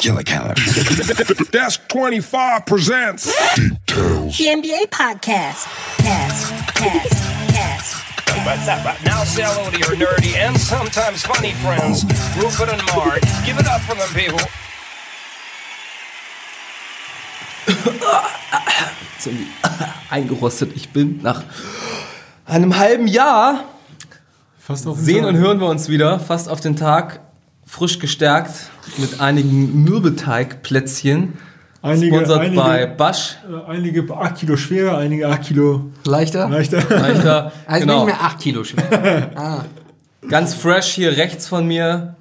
Killer Keller. Desk 25 presents Details. The NBA podcast. Cast, cast, cast. What's up? Now say hello to your nerdy and sometimes funny friends, Rupert and Mark. Give it up for them, people. Ist irgendwie eingerostet. Ich bin nach einem halben Jahr Fast auf den sehen Tag. und hören wir uns wieder, fast auf den Tag, frisch gestärkt mit einigen Mürbeteigplätzchen. Einige- Sponsert einige- bei Basch. Äh, Einige 8 Kilo schwerer, einige 8 Kilo Leichter? leichter. Leichter. Also genau. nicht mehr 8 Kilo schwer. ah. Ganz fresh hier rechts von mir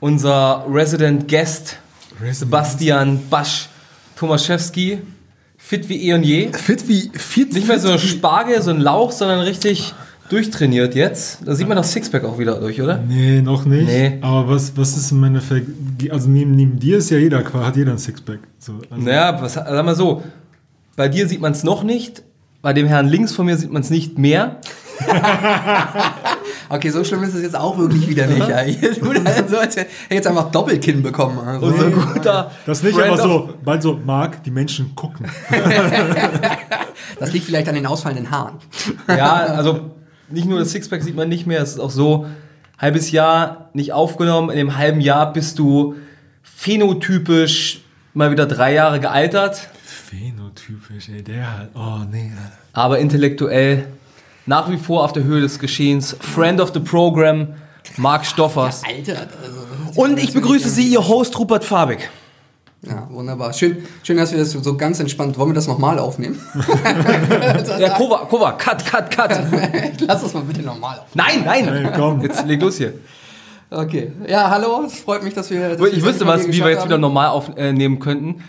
unser Resident Guest Sebastian Basch Tomaszewski. Fit wie eh und je. Fit wie fit. Nicht mehr so ein Spargel, so ein Lauch, sondern richtig durchtrainiert jetzt. Da sieht man das Sixpack auch wieder durch, oder? Nee, noch nicht. Nee. Aber was, was ist im Endeffekt. Also neben, neben dir ist ja jeder, hat jeder ein Sixpack. So, also Naja, was, sag mal so, bei dir sieht man es noch nicht, bei dem Herrn links von mir sieht man es nicht mehr. Okay, so schlimm ist es jetzt auch wirklich wieder nicht. Ja. Er so, als hätte jetzt einfach Doppelkinn bekommen. Also. Unser guter Das nicht Friend aber so, bald so, Marc, die Menschen gucken. Das liegt vielleicht an den ausfallenden Haaren. Ja, also nicht nur das Sixpack sieht man nicht mehr, es ist auch so, halbes Jahr nicht aufgenommen, in dem halben Jahr bist du phänotypisch mal wieder drei Jahre gealtert, Phänotypisch, ey, der halt. Oh, nee. Aber intellektuell nach wie vor auf der Höhe des Geschehens. Friend of the Program, Marc Stoffers. Alter. Also, Und ich begrüße Sie, Ihr Host Rupert Fabig. Ja, wunderbar. Schön, schön, dass wir das so ganz entspannt. Wollen wir das nochmal aufnehmen? Ja, Kova, Kova, cut, cut, cut. Lass das mal bitte nochmal aufnehmen. Nein, nein. Hey, komm. Jetzt leg los hier. Okay. Ja, hallo. Es freut mich, dass wir. Dass Ich wir wüsste was, wie wir jetzt wieder haben. normal aufnehmen könnten.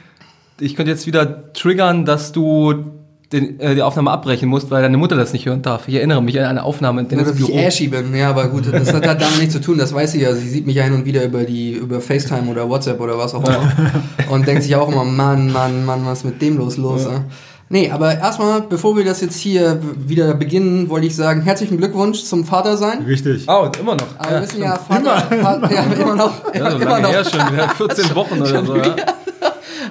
Ich könnte jetzt wieder triggern, dass du den, äh, die Aufnahme abbrechen musst, weil deine Mutter das nicht hören darf. Ich erinnere mich an eine Aufnahme in Nur, Dennis ich Büro. ashy bin. Ja, aber gut, das hat, hat damit nichts zu tun. Das weiß sie ja. Sie sieht mich ja hin und wieder über die über FaceTime oder WhatsApp oder was auch immer. Und denkt sich auch immer, Mann, Mann, Mann, was ist mit dem los los? Ja. Nee, aber erstmal, bevor wir das jetzt hier wieder beginnen, wollte ich sagen, herzlichen Glückwunsch zum Vatersein. Richtig. Oh, immer noch. Aber wir wissen ja, Vater, Vater, ja, immer noch, Ja, so immer lange noch. her schon, wieder 14 Wochen oder so. Ja.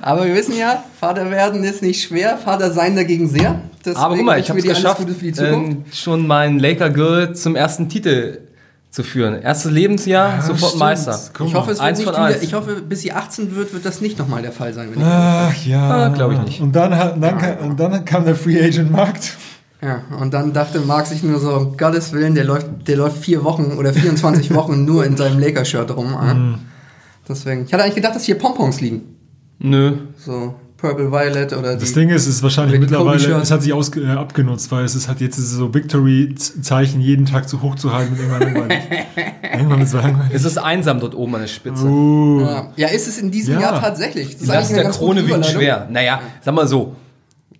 Aber wir wissen ja, Vater werden ist nicht schwer, Vater sein dagegen sehr. Deswegen Aber guck mal, ich habe es geschafft, ähm, schon meinen Laker Girl zum ersten Titel zu führen. Erstes Lebensjahr, sofort stimmt. Meister. Ich hoffe, es wird nicht wieder, ich hoffe, bis sie 18 wird, wird das nicht nochmal der Fall sein. Wenn ich Ach ja. Ah, glaub ich nicht. Und dann, hat- dann, kam- und dann kam der Free Agent Markt. Ja, und dann dachte Marc sich nur so, um Gottes Willen, der läuft, der läuft vier Wochen oder 24 Wochen nur in seinem Lakers-Shirt rum. ah. Mhm. Deswegen. Ich hatte eigentlich gedacht, dass hier Pompons liegen. Nö. So Purple Violet oder Das. Ding ist, es ist wahrscheinlich mittlerweile, es hat sich aus, äh, abgenutzt, weil es ist halt jetzt so Victory-Zeichen jeden Tag zu hoch zu halten und irgendwann langweilig. irgendwann ist es langweilig. Es ist einsam dort oben an der Spitze. Uh, ja. ja, ist es in diesem Ja. Jahr tatsächlich. Das Die ist der ganz Krone wiegt schwer. Naja, sag mal so.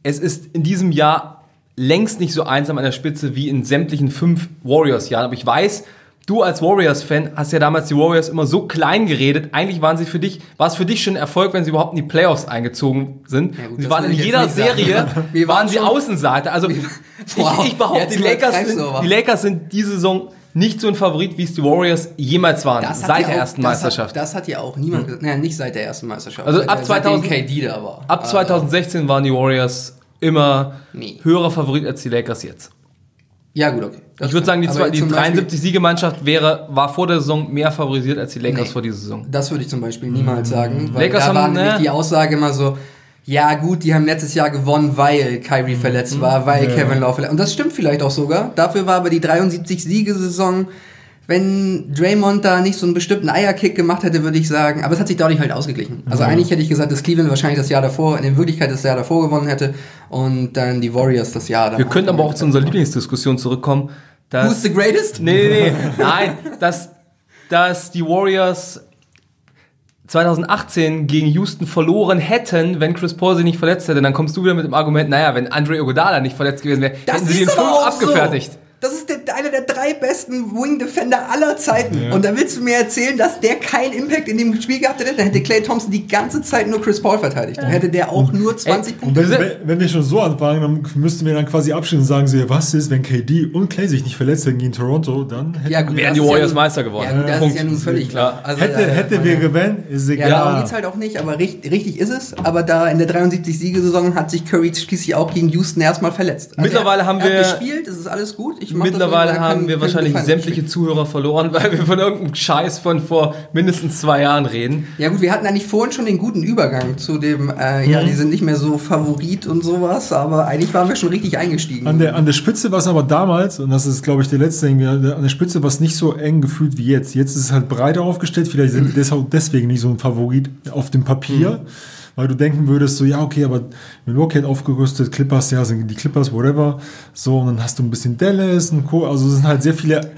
Es ist in diesem Jahr längst nicht so einsam an der Spitze wie in sämtlichen fünf Warriors-Jahren. Aber ich weiß, du als Warriors-Fan hast ja damals die Warriors immer so klein geredet. Eigentlich waren sie für dich, war es für dich schon ein Erfolg, wenn sie überhaupt in die Playoffs eingezogen sind. Ja gut, sie waren in jeder. Serie, waren waren sie Außenseiter. Also Wow, ich, ich behaupte, die Lakers, sind, die Lakers sind diese Saison nicht so ein Favorit, wie es die Warriors jemals waren, seit der auch- ersten das Meisterschaft. Hat, das hat ja auch niemand gesagt. Naja, nicht seit der ersten Meisterschaft. Also Seit ab der- 2000 seitdem KD da war. Ab 2016 waren die Warriors immer Nee. höherer Favorit als die Lakers jetzt. Ja, gut, okay. Ich würde sagen, die, zwei, die zum Beispiel- 73-Siegemannschaft wäre, war vor der Saison mehr favorisiert als die Lakers Nee. vor dieser Saison. Das würde ich zum Beispiel niemals sagen. Weil Lakers da haben, war ne? nämlich die Aussage immer so, ja gut, die haben letztes Jahr gewonnen, weil Kyrie verletzt war, weil Kevin Love verletzt Und das stimmt vielleicht auch sogar. Dafür war aber die 73-Siegesaison, wenn Draymond da nicht so einen bestimmten Eierkick gemacht hätte, würde ich sagen, aber es hat sich dadurch halt ausgeglichen. Also eigentlich hätte ich gesagt, dass Cleveland wahrscheinlich das Jahr davor, in Wirklichkeit das Jahr davor gewonnen hätte und dann die Warriors das Jahr danach. Wir könnten aber auch zu unserer Lieblingsdiskussion zurückkommen. Dass, Who's the greatest? Nee, nee, nee. Nein, dass, dass die Warriors 2018 gegen Houston verloren hätten, wenn Chris Paul sie nicht verletzt hätte. Dann kommst du wieder mit dem Argument, naja, wenn Andre Iguodala nicht verletzt gewesen wäre, Das hätten sie den 5 auch so. Das ist der, einer der drei besten Wing Defender aller Zeiten. Und da willst du mir erzählen, dass der keinen Impact in dem Spiel gehabt hätte? Dann hätte Clay Thompson die ganze Zeit nur Chris Paul verteidigt. Dann hätte der auch nur 20 Und Punkte. wenn, wenn, wir schon so anfangen, dann müssten wir dann quasi abschließen und sagen, so, ja, was ist, wenn KD und Clay sich nicht verletzt hätten gegen Toronto, dann hätte, Ja, gut, Wären das die ja Warriors nun- Meister geworden. Ja, gut, das Punkt. ist ja nun völlig klar. Also, hätte, äh, hätte wäre wenn, ist Ja, egal. darum geht's halt auch nicht, aber richtig, richtig ist es. Aber da in der 73-Siegesaison hat sich Curry schließlich auch gegen Houston erstmal verletzt. Also Mittlerweile er, haben er wir- hat gespielt, es ist alles gut. Ich Mittlerweile er haben wir wahrscheinlich gefallen sämtliche spielen. Zuhörer verloren, weil wir von irgendeinem Scheiß von vor mindestens zwei Jahren reden. Ja gut, wir hatten eigentlich vorhin schon den guten Übergang zu dem, äh, Mhm. ja, die sind nicht mehr so Favorit und sowas, aber eigentlich waren wir schon richtig eingestiegen. An der, an der Spitze war es aber damals, und das ist, glaube ich, der letzte Ding, an der Spitze war es nicht so eng gefühlt wie jetzt. Jetzt ist es halt breiter aufgestellt, vielleicht sind die deshalb deswegen nicht so ein Favorit auf dem Papier, weil du denken würdest, so, ja, okay, aber Milwaukee hat aufgerüstet, Clippers, ja, sind die Clippers, whatever. So, und dann hast du ein bisschen Dallas und Co. Also es sind halt sehr viele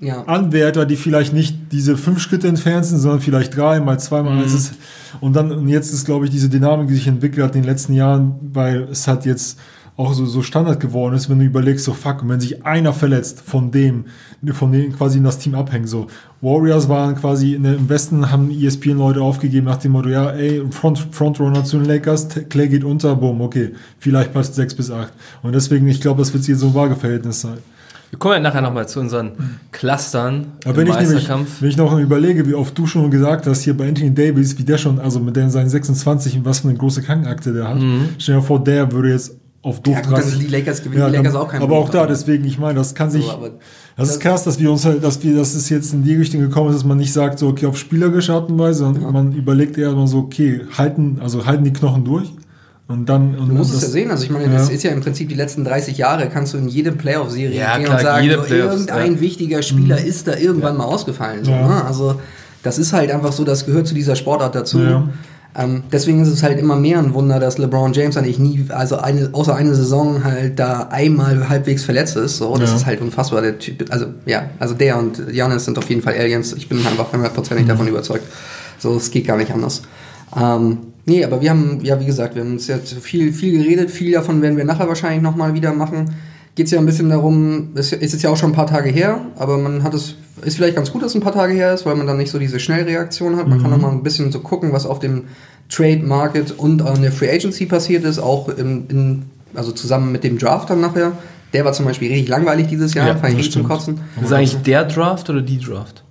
ja. Anwärter, die vielleicht nicht diese fünf Schritte entfernt sind, sondern vielleicht drei, mal zwei, mal eins. ist- Und dann, und jetzt ist, glaube ich, diese Dynamik, die sich entwickelt hat in den letzten Jahren, weil es hat jetzt auch so, so Standard geworden ist, wenn du überlegst, so fuck, und wenn sich einer verletzt von dem, von dem quasi in das Team abhängen, so. Warriors waren quasi in der, im Westen, haben ESPN-Leute aufgegeben nach dem Motto, ja, ey, Front, Frontrunner zu den Lakers, Clay geht unter, boom, okay, vielleicht passt sechs bis acht. Und deswegen, ich glaube, das wird jetzt so ein Waageverhältnis sein. Wir kommen ja nachher nochmal zu unseren Clustern Aber wenn im ich, nämlich, wenn ich noch überlege, wie oft du schon gesagt hast, hier bei Anthony Davis, wie der schon, also mit den seinen 26, was für eine große Krankenakte der hat. Stell dir vor, der würde jetzt auf doof Ja, gut, dann sind die Lakers gewinnen die dann- Lakers auch keinen Aber auch Punkt. da, deswegen, ich meine, das kann sich. So, das ist krass, dass wir uns halt, dass wir, dass es jetzt in die Richtung gekommen ist, dass man nicht sagt, so, okay, auf spielerische Art und Weise, sondern man überlegt eher mal so, okay, halten, also halten die Knochen durch. Und dann. Und Du musst es ja sehen, also ich meine, Ja. das ist ja im Prinzip die letzten 30 Jahre, kannst du in jede Playoff-Serie Ja, gehen klar, und sagen, so, irgendein ja. wichtiger Spieler ist da irgendwann mal ausgefallen. So, Ja. ne? Also das ist halt einfach so, das gehört zu dieser Sportart dazu. Ähm, deswegen ist es halt immer mehr ein Wunder, dass LeBron James eigentlich nie, also eine, außer eine Saison halt da einmal halbwegs verletzt ist. So, das Ja. ist halt unfassbar. Der Typ, also ja, also der und Janis sind auf jeden Fall Aliens. Ich bin einfach hundertprozentig Mhm. davon überzeugt. So, es geht gar nicht anders. Ähm, nee, aber wir haben, ja, wie gesagt, wir haben uns jetzt viel, viel geredet. Viel davon werden wir nachher wahrscheinlich nochmal wieder machen. Geht es ja ein bisschen darum, es ist jetzt ja auch schon ein paar Tage her, aber man hat es, ist vielleicht ganz gut, dass es ein paar Tage her ist, weil man dann nicht so diese Schnellreaktion hat. Man kann nochmal ein bisschen so gucken, was auf dem Trade Market und an der Free Agency passiert ist, auch in, in, also zusammen mit dem Draft dann nachher. Der war zum Beispiel richtig langweilig dieses Jahr, Ja, fand ich richtig zum. Kotzen. Ist eigentlich der Draft oder die Draft?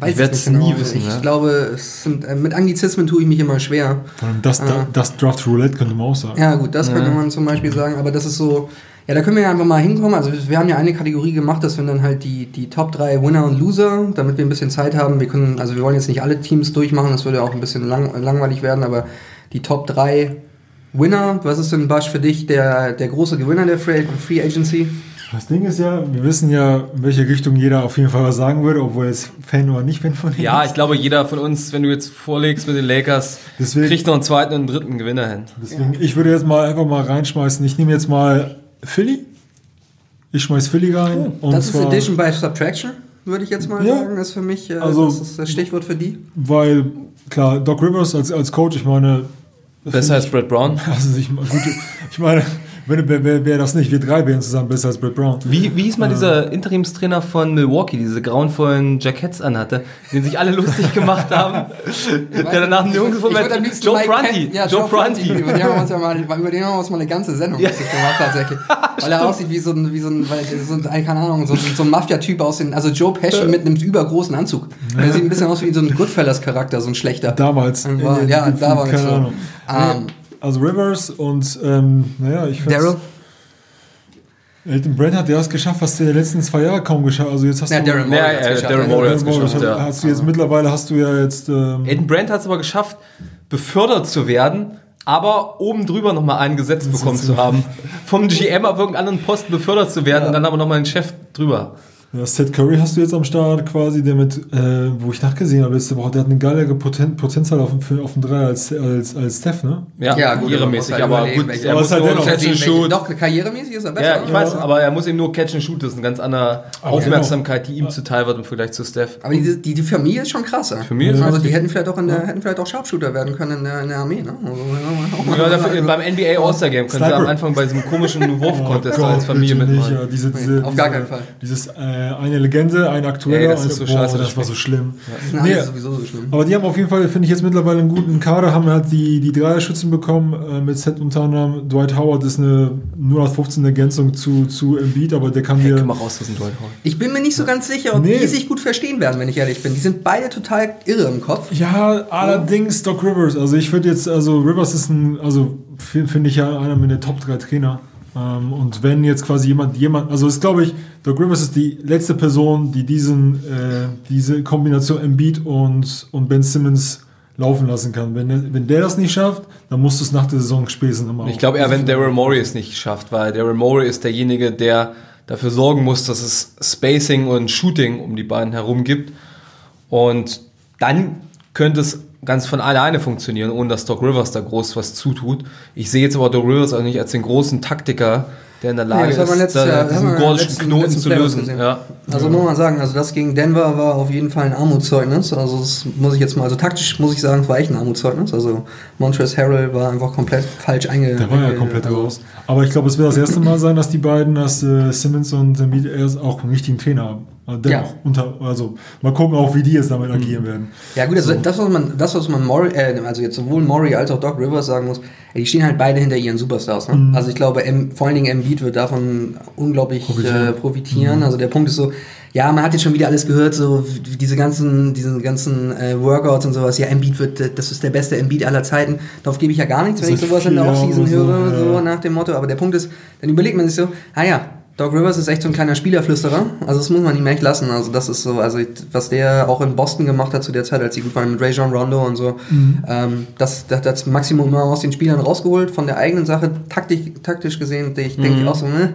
Weiß Ich werd's nicht nie genau. wissen, Ich ja. glaube, es sind, äh, mit Anglizismen tue ich mich immer schwer. Vor allem das, Ah. das Draft Roulette könnte man auch sagen. Ja, gut, das könnte man zum Beispiel sagen, aber das ist so, ja, da können wir ja einfach mal hinkommen. Also wir haben ja eine Kategorie gemacht, dass wir dann halt die, die Top 3 Winner und Loser, damit wir ein bisschen Zeit haben. Wir können, also wir wollen jetzt nicht alle Teams durchmachen, das würde auch ein bisschen lang, langweilig werden, aber die Top 3 Winner, was ist denn Basch für dich der, der große Gewinner der Free, Free Agency? Das Ding ist ja, wir wissen ja, in welche Richtung jeder auf jeden Fall was sagen würde, obwohl er jetzt Fan oder nicht Fan von ihm Ja, ist. ich glaube, jeder von uns, wenn du jetzt vorlegst mit den Lakers, Deswegen- kriegt noch einen zweiten und einen dritten Gewinner hin. Deswegen, ich würde jetzt mal einfach mal reinschmeißen. Ich nehme jetzt mal Philly. Ich schmeiß Philly rein. und Oh, das ist Addition by Subtraction, würde ich jetzt mal Ja. sagen, ist für mich, äh, Also- das ist das Stichwort für die. Weil, klar, Doc Rivers als, als Coach, ich meine, Besser als Brett Brown. also ich, gut, ich meine, wer, wer, wer das nicht, wir drei wären zusammen besser als Brett Brown. Wie, wie hieß mal dieser Interimstrainer von Milwaukee, diese grauenvollen Jackets anhatte, den sich alle lustig gemacht haben, der danach nirgendwo mehr... Joe Mike Prunty. Ja, Joe Prunty. Über den haben wir uns ja mal, über den haben wir uns mal eine ganze Sendung lustig gemacht tatsächlich. Weil er aussieht wie so ein, wie so ein, weil, so ein keine Ahnung, so, ein- so ein Mafia-Typ aus den, also Joe Pesci mit einem übergroßen Anzug. Der sieht ein bisschen aus wie so ein Goodfellas-Charakter, so ein schlechter. Damals. War, Äh, ja, die- da war keine es so. Ahnung. Also Rivers und, ähm, naja, ich find's- Daryl? Elton Brand hat ja das geschafft, was der in den letzten zwei Jahre kaum geschafft Also jetzt hast Ja, du... Daryl Ja, Morey ja, hat's geschafft. Daryl Morey hat's geschafft, ja. Hast du jetzt mittlerweile hast du ja jetzt... Ähm, Aiden Brandt hat es aber geschafft, befördert zu werden, aber oben drüber nochmal einen gesetzt bekommen zu haben. Vom GM auf irgendeinen anderen Posten befördert zu werden und dann aber nochmal einen Chef drüber. Ja, Seth Curry hast du jetzt am Start quasi, der mit, äh, wo ich nachgesehen habe letzte Woche, der hat eine geilere Poten Prozentzahl auf dem, auf dem Dreier als, als, als Steph, ne? Ja, Ja, gut, karrieremäßig, aber halt gut, er aber muss nur dennoch- Catch and Shoot. Doch, karrieremäßig ist er besser. Ja, ich weiß, aber er muss eben nur Catch and Shoot, das ist eine ganz andere Aber Aufmerksamkeit, die ihm zuteil wird im Vergleich zu Steph. Aber die, die, die Familie ist schon krass. Die Familie ist also die hätten vielleicht auch in der, hätten vielleicht auch Sharpshooter werden können in der, in der Armee, ne? Also, Ja, dafür, beim NBA All-Star Game können sie am Anfang bei diesem komischen Wurf-Contest Oh Gott, als Familie mitmachen. ja, diese, diese, auf diese, gar keinen Fall. Dieses, äh, eine Legende, ein aktueller, Ja, das ein, ist so boah, scheiße, das das war so schlimm. Das Nee, ist sowieso so schlimm. aber die haben auf jeden Fall, finde ich jetzt mittlerweile einen guten Kader, haben halt die, die Dreierschützen bekommen, äh, mit Set unter anderem. Dwight Howard ist eine 0815 Ergänzung zu, zu Embiid, aber der kann Hey, dir... komm mal raus aus dem Dwight Howard. Ich bin mir nicht so ganz sicher, ob Nee. die sich gut verstehen werden, wenn ich ehrlich bin. Die sind beide total irre im Kopf. Ja, allerdings Doc Rivers. Also ich würde jetzt, also Rivers ist ein, also fi- finde ich ja einer meiner Top 3 Trainer. Ähm, und wenn jetzt quasi jemand, jemand, also ist glaube ich, Doc Rivers ist die letzte Person, die diesen, äh, diese Kombination Embiid und, und Ben Simmons laufen lassen kann. Wenn, der- wenn der das nicht schafft, dann musst du es nach der Saison spätestens immer Ich glaube eher, wenn Daryl Morey es nicht schafft, weil Daryl Morey ist derjenige, der dafür sorgen muss, dass es Spacing und Shooting um die beiden herum gibt. Und dann könnte es ganz von alleine funktionieren, ohne dass Doc Rivers da groß was zutut. Ich sehe jetzt aber Doc Rivers auch nicht als den großen Taktiker, der in der Lage man ist, letztes da diesen gordischen letzten- Knoten letzten zu lösen. Ja. Also muss man sagen, also das gegen Denver war auf jeden Fall ein Armutszeugnis. Also das muss ich jetzt mal, also taktisch muss ich sagen, es war echt ein Armutszeugnis. Also Montrezl Harrell war einfach komplett falsch einge... Der war ja komplett also, raus. Aber ich glaube, es wird das erste Mal sein, dass die beiden, dass äh, Simmons und Embiid erst auch einen richtigen Trainer haben. Also, dennoch, Ja. unter, also mal gucken auch, wie die jetzt damit agieren werden. Ja gut, also das, was man, das, was man Murray, äh, also jetzt sowohl Murray als auch Doc Rivers sagen muss, die stehen halt beide hinter ihren Superstars. Ne? Also ich glaube, M, vor allen Dingen Embiid wird davon unglaublich Profitieren. äh, profitieren. Also der Punkt ist so, ja, man hat jetzt schon wieder alles gehört, so diese ganzen, diese ganzen äh, Workouts und sowas. Ja, Embiid wird, äh, das ist der beste Embiid aller Zeiten. Darauf gebe ich ja gar nichts, wenn ich sowas in der Offseason so, höre, so, ja. nach dem Motto. Aber der Punkt ist, dann überlegt man sich so, ah ja, Doc Rivers ist echt so ein kleiner Spielerflüsterer. Also das muss man ihm echt lassen. Also das ist so, also was der auch in Boston gemacht hat zu der Zeit, als sie gut waren mit Ray John Rondo und so. Ähm, das, das hat das Maximum immer aus den Spielern rausgeholt, von der eigenen Sache, taktisch, taktisch gesehen, ich denke ich auch so, ne?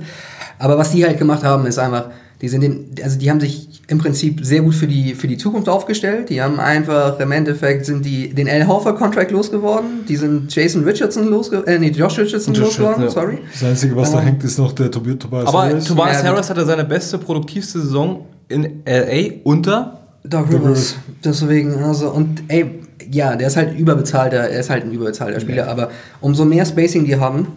Aber was die halt gemacht haben, ist einfach, die sind den, also die haben sich im Prinzip sehr gut für die, für die Zukunft aufgestellt. Die haben einfach, im Endeffekt sind die den Al Horford Contract losgeworden. Die sind Jason Richardson losgeworden, äh, nee, Josh Richardson Josh losgeworden, Richardson, sorry. Das Einzige, was da Ähm, hängt, ist noch der Tobi Tobias Aber Harris. Tobias Ja, gut. Harris hatte seine beste, produktivste Saison in LA unter Doc Doc Rivers. Deswegen, also, und ey, ja, der ist halt überbezahlter, er ist halt ein überbezahlter Spieler, aber umso mehr Spacing die haben,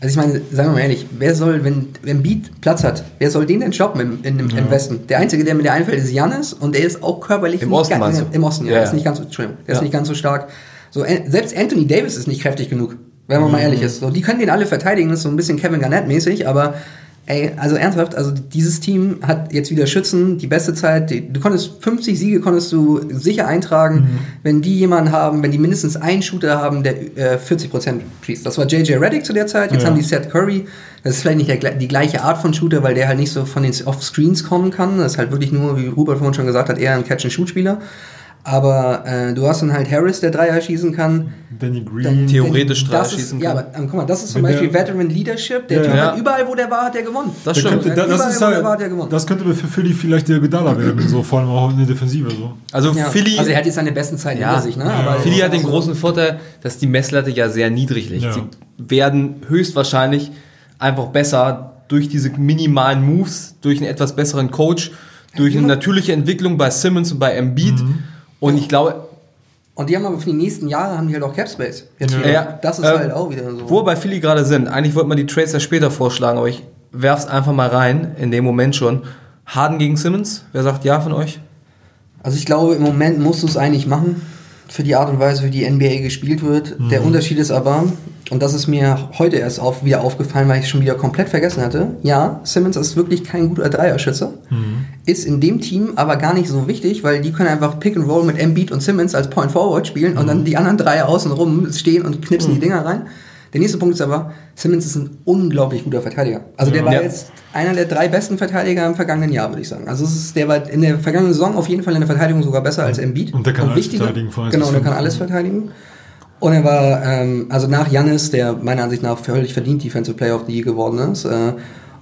also ich meine, sagen wir mal ehrlich, wer soll, wenn, wenn Beat Platz hat, wer soll den denn stoppen im, in, im, im Westen? Der Einzige, der mir da einfällt, ist Janis und der ist auch körperlich Im nicht Osten ganz, im Osten, ja, Ja, der ist ja. nicht ganz so, Entschuldigung, der ist Ja. nicht ganz so stark. So, selbst Anthony Davis ist nicht kräftig genug, wenn man Mhm. mal ehrlich ist. So, die können den alle verteidigen, das ist so ein bisschen Kevin Garnett mäßig, aber Ey, also ernsthaft, also dieses Team hat jetzt wieder Schützen, die beste Zeit. Die, du konntest 50 Siege konntest du sicher eintragen, wenn die jemanden haben, wenn die mindestens einen Shooter haben, der äh, 40% schießt. Das war JJ Redick zu der Zeit, jetzt Ja. haben die Seth Curry. Das ist vielleicht nicht der, die gleiche Art von Shooter, weil der halt nicht so von den Off-Screens kommen kann. Das ist halt wirklich nur, wie Rupert vorhin schon gesagt hat, eher ein Catch-and-Shoot-Spieler. Aber äh, du hast dann halt Harris, der Dreier schießen kann. Danny Green. Dann- Theoretisch Dreier ist, schießen Ja, kann. aber ähm, guck mal, das ist zum Wenn Beispiel der- Veteran Leadership. Der Ja, Typ ja. hat überall, wo der war, hat der gewonnen. Das Der stimmt. könnte, da, das, Überall, ist wo der halt, war, hat er gewonnen. das könnte für Philly vielleicht der Godala werden, so vor allem auch in der Defensive. So. Also Ja. Philly, Also er hat jetzt seine besten Zeiten Ja. hinter sich, ne? Aber Philly hat den großen Vorteil, dass die Messlatte ja sehr niedrig liegt. Ja. Sie werden höchstwahrscheinlich einfach besser durch diese minimalen Moves, durch einen etwas besseren Coach, durch eine natürliche Entwicklung bei Simmons und bei Embiid. Und ich glaube, Und die haben aber für die nächsten Jahre haben die halt auch Cap Space. Jetzt wieder. Ja, das ist ähm, halt auch wieder so. wo wir bei Philly gerade sind, eigentlich wollte man die Trades ja später vorschlagen, aber ich werf's einfach mal rein, in dem Moment schon. Harden gegen Simmons, wer sagt ja von euch? Also ich glaube, im Moment musst du es eigentlich machen, für die Art und Weise, wie die NBA gespielt wird. Mhm. Der Unterschied ist aber, und das ist mir heute erst auf, wieder aufgefallen, weil ich es schon wieder komplett vergessen hatte, ja, Simmons ist wirklich kein guter Dreierschütze, Mhm. ist in dem Team aber gar nicht so wichtig, weil die können einfach Pick and Roll mit Embiid und Simmons als Point Forward spielen und Mhm. dann die anderen Dreier außen rum stehen und knipsen die Dinger rein. Der nächste Punkt ist aber, Simmons ist ein unglaublich guter Verteidiger. Also der war Ja. jetzt einer der drei besten Verteidiger im vergangenen Jahr, würde ich sagen. Also es ist, der war in der vergangenen Saison auf jeden Fall in der Verteidigung sogar besser als Embiid. Und der kann alles wichtiger. verteidigen von eins Genau, der kann alles verteidigen. Und er war, ähm, also nach Jannis, der meiner Ansicht nach völlig verdient Defensive Player of the Year geworden ist. Äh,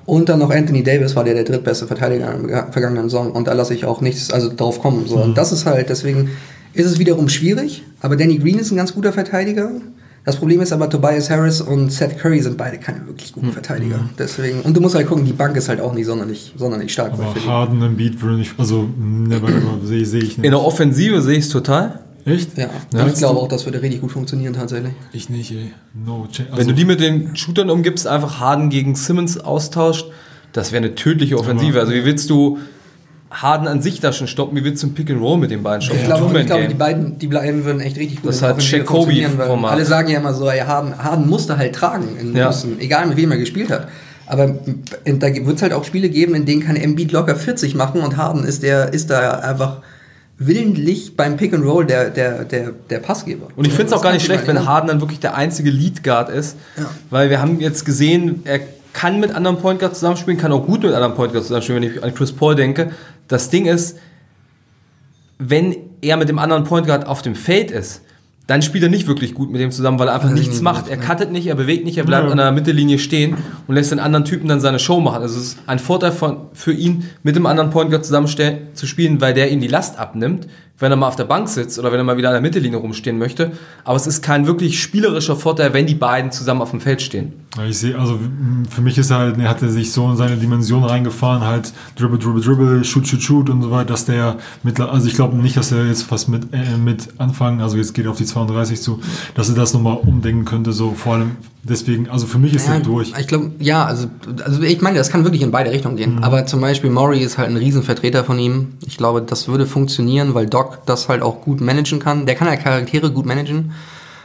Und dann noch Anthony Davis war der der drittbeste Verteidiger im ge- vergangenen Saison. Und da lasse ich auch nichts also drauf kommen. So. Und das ist halt, deswegen ist es wiederum schwierig. Aber Danny Green ist ein ganz guter Verteidiger. Das Problem ist aber, Tobias Harris und Seth Curry sind beide keine wirklich guten Verteidiger. Deswegen, und du musst halt gucken, die Bank ist halt auch nicht sonderlich, sonderlich stark. Aber. Harden im Beat würde ich, also never ever sehe seh ich In nicht. der Offensive sehe ich es total. Echt? Ja, ich glaube auch, das würde richtig gut funktionieren tatsächlich. Ich nicht, ey. No chance. Wenn du die mit den Shootern umgibst, einfach Harden gegen Simmons austauscht, das wäre eine tödliche Offensive. Also wie willst du Harden an sich da schon stoppen? Wie du ein Pick and Roll mit den beiden stoppen? Ich glaube, ich glaube, die beiden, die beiden würden echt richtig gut Das hat Jacoby Format. Alle sagen ja immer so, ja, Harden, Harden musste halt tragen in Ja. Houston, egal mit wem er gespielt hat. Aber in- da wird es halt auch Spiele geben, in denen kann Embiid locker 40 machen und Harden ist der ist da einfach willentlich beim Pick and Roll der, der, der, der Passgeber. Und ich finde es auch gar nicht schlecht, wenn Harden dann wirklich der einzige Lead Guard ist. Ja. Weil wir haben jetzt gesehen, er kann mit anderen Point Guards zusammenspielen, kann auch gut mit anderen Point Guards zusammenspielen, wenn ich an Chris Paul denke. Das Ding ist, wenn er mit dem anderen Point Guard auf dem Feld ist, dann spielt er nicht wirklich gut mit dem zusammen, weil er einfach nichts nicht macht. Er cuttet nicht, er bewegt nicht, er bleibt an der Mittellinie stehen und lässt den anderen Typen dann seine Show machen. Also es ist ein Vorteil von, für ihn, mit dem anderen Point Guard zusammen zu spielen, weil der ihm die Last abnimmt, wenn er mal auf der Bank sitzt oder wenn er mal wieder an der Mittellinie rumstehen möchte. Aber es ist kein wirklich spielerischer Vorteil, wenn die beiden zusammen auf dem Feld stehen. Ja, Ich sehe, also für mich ist halt, er hat er sich so in seine Dimension reingefahren, halt Dribble, Dribble, Dribble, Shoot, Shoot, Shoot und so weiter, dass der mit, also ich glaube nicht, dass er jetzt fast mit, äh, mit anfangen, also jetzt geht er auf die 32 zu, dass er das nochmal umdenken könnte, so vor allem deswegen, also für mich ist Ja, er durch. Ich glaube, ja, also, also ich meine, das kann wirklich in beide Richtungen gehen. Aber zum Beispiel Maury ist halt ein Riesenvertreter von ihm. Ich glaube, das würde funktionieren, weil Doc das halt auch gut managen kann. Der kann halt Charaktere gut managen.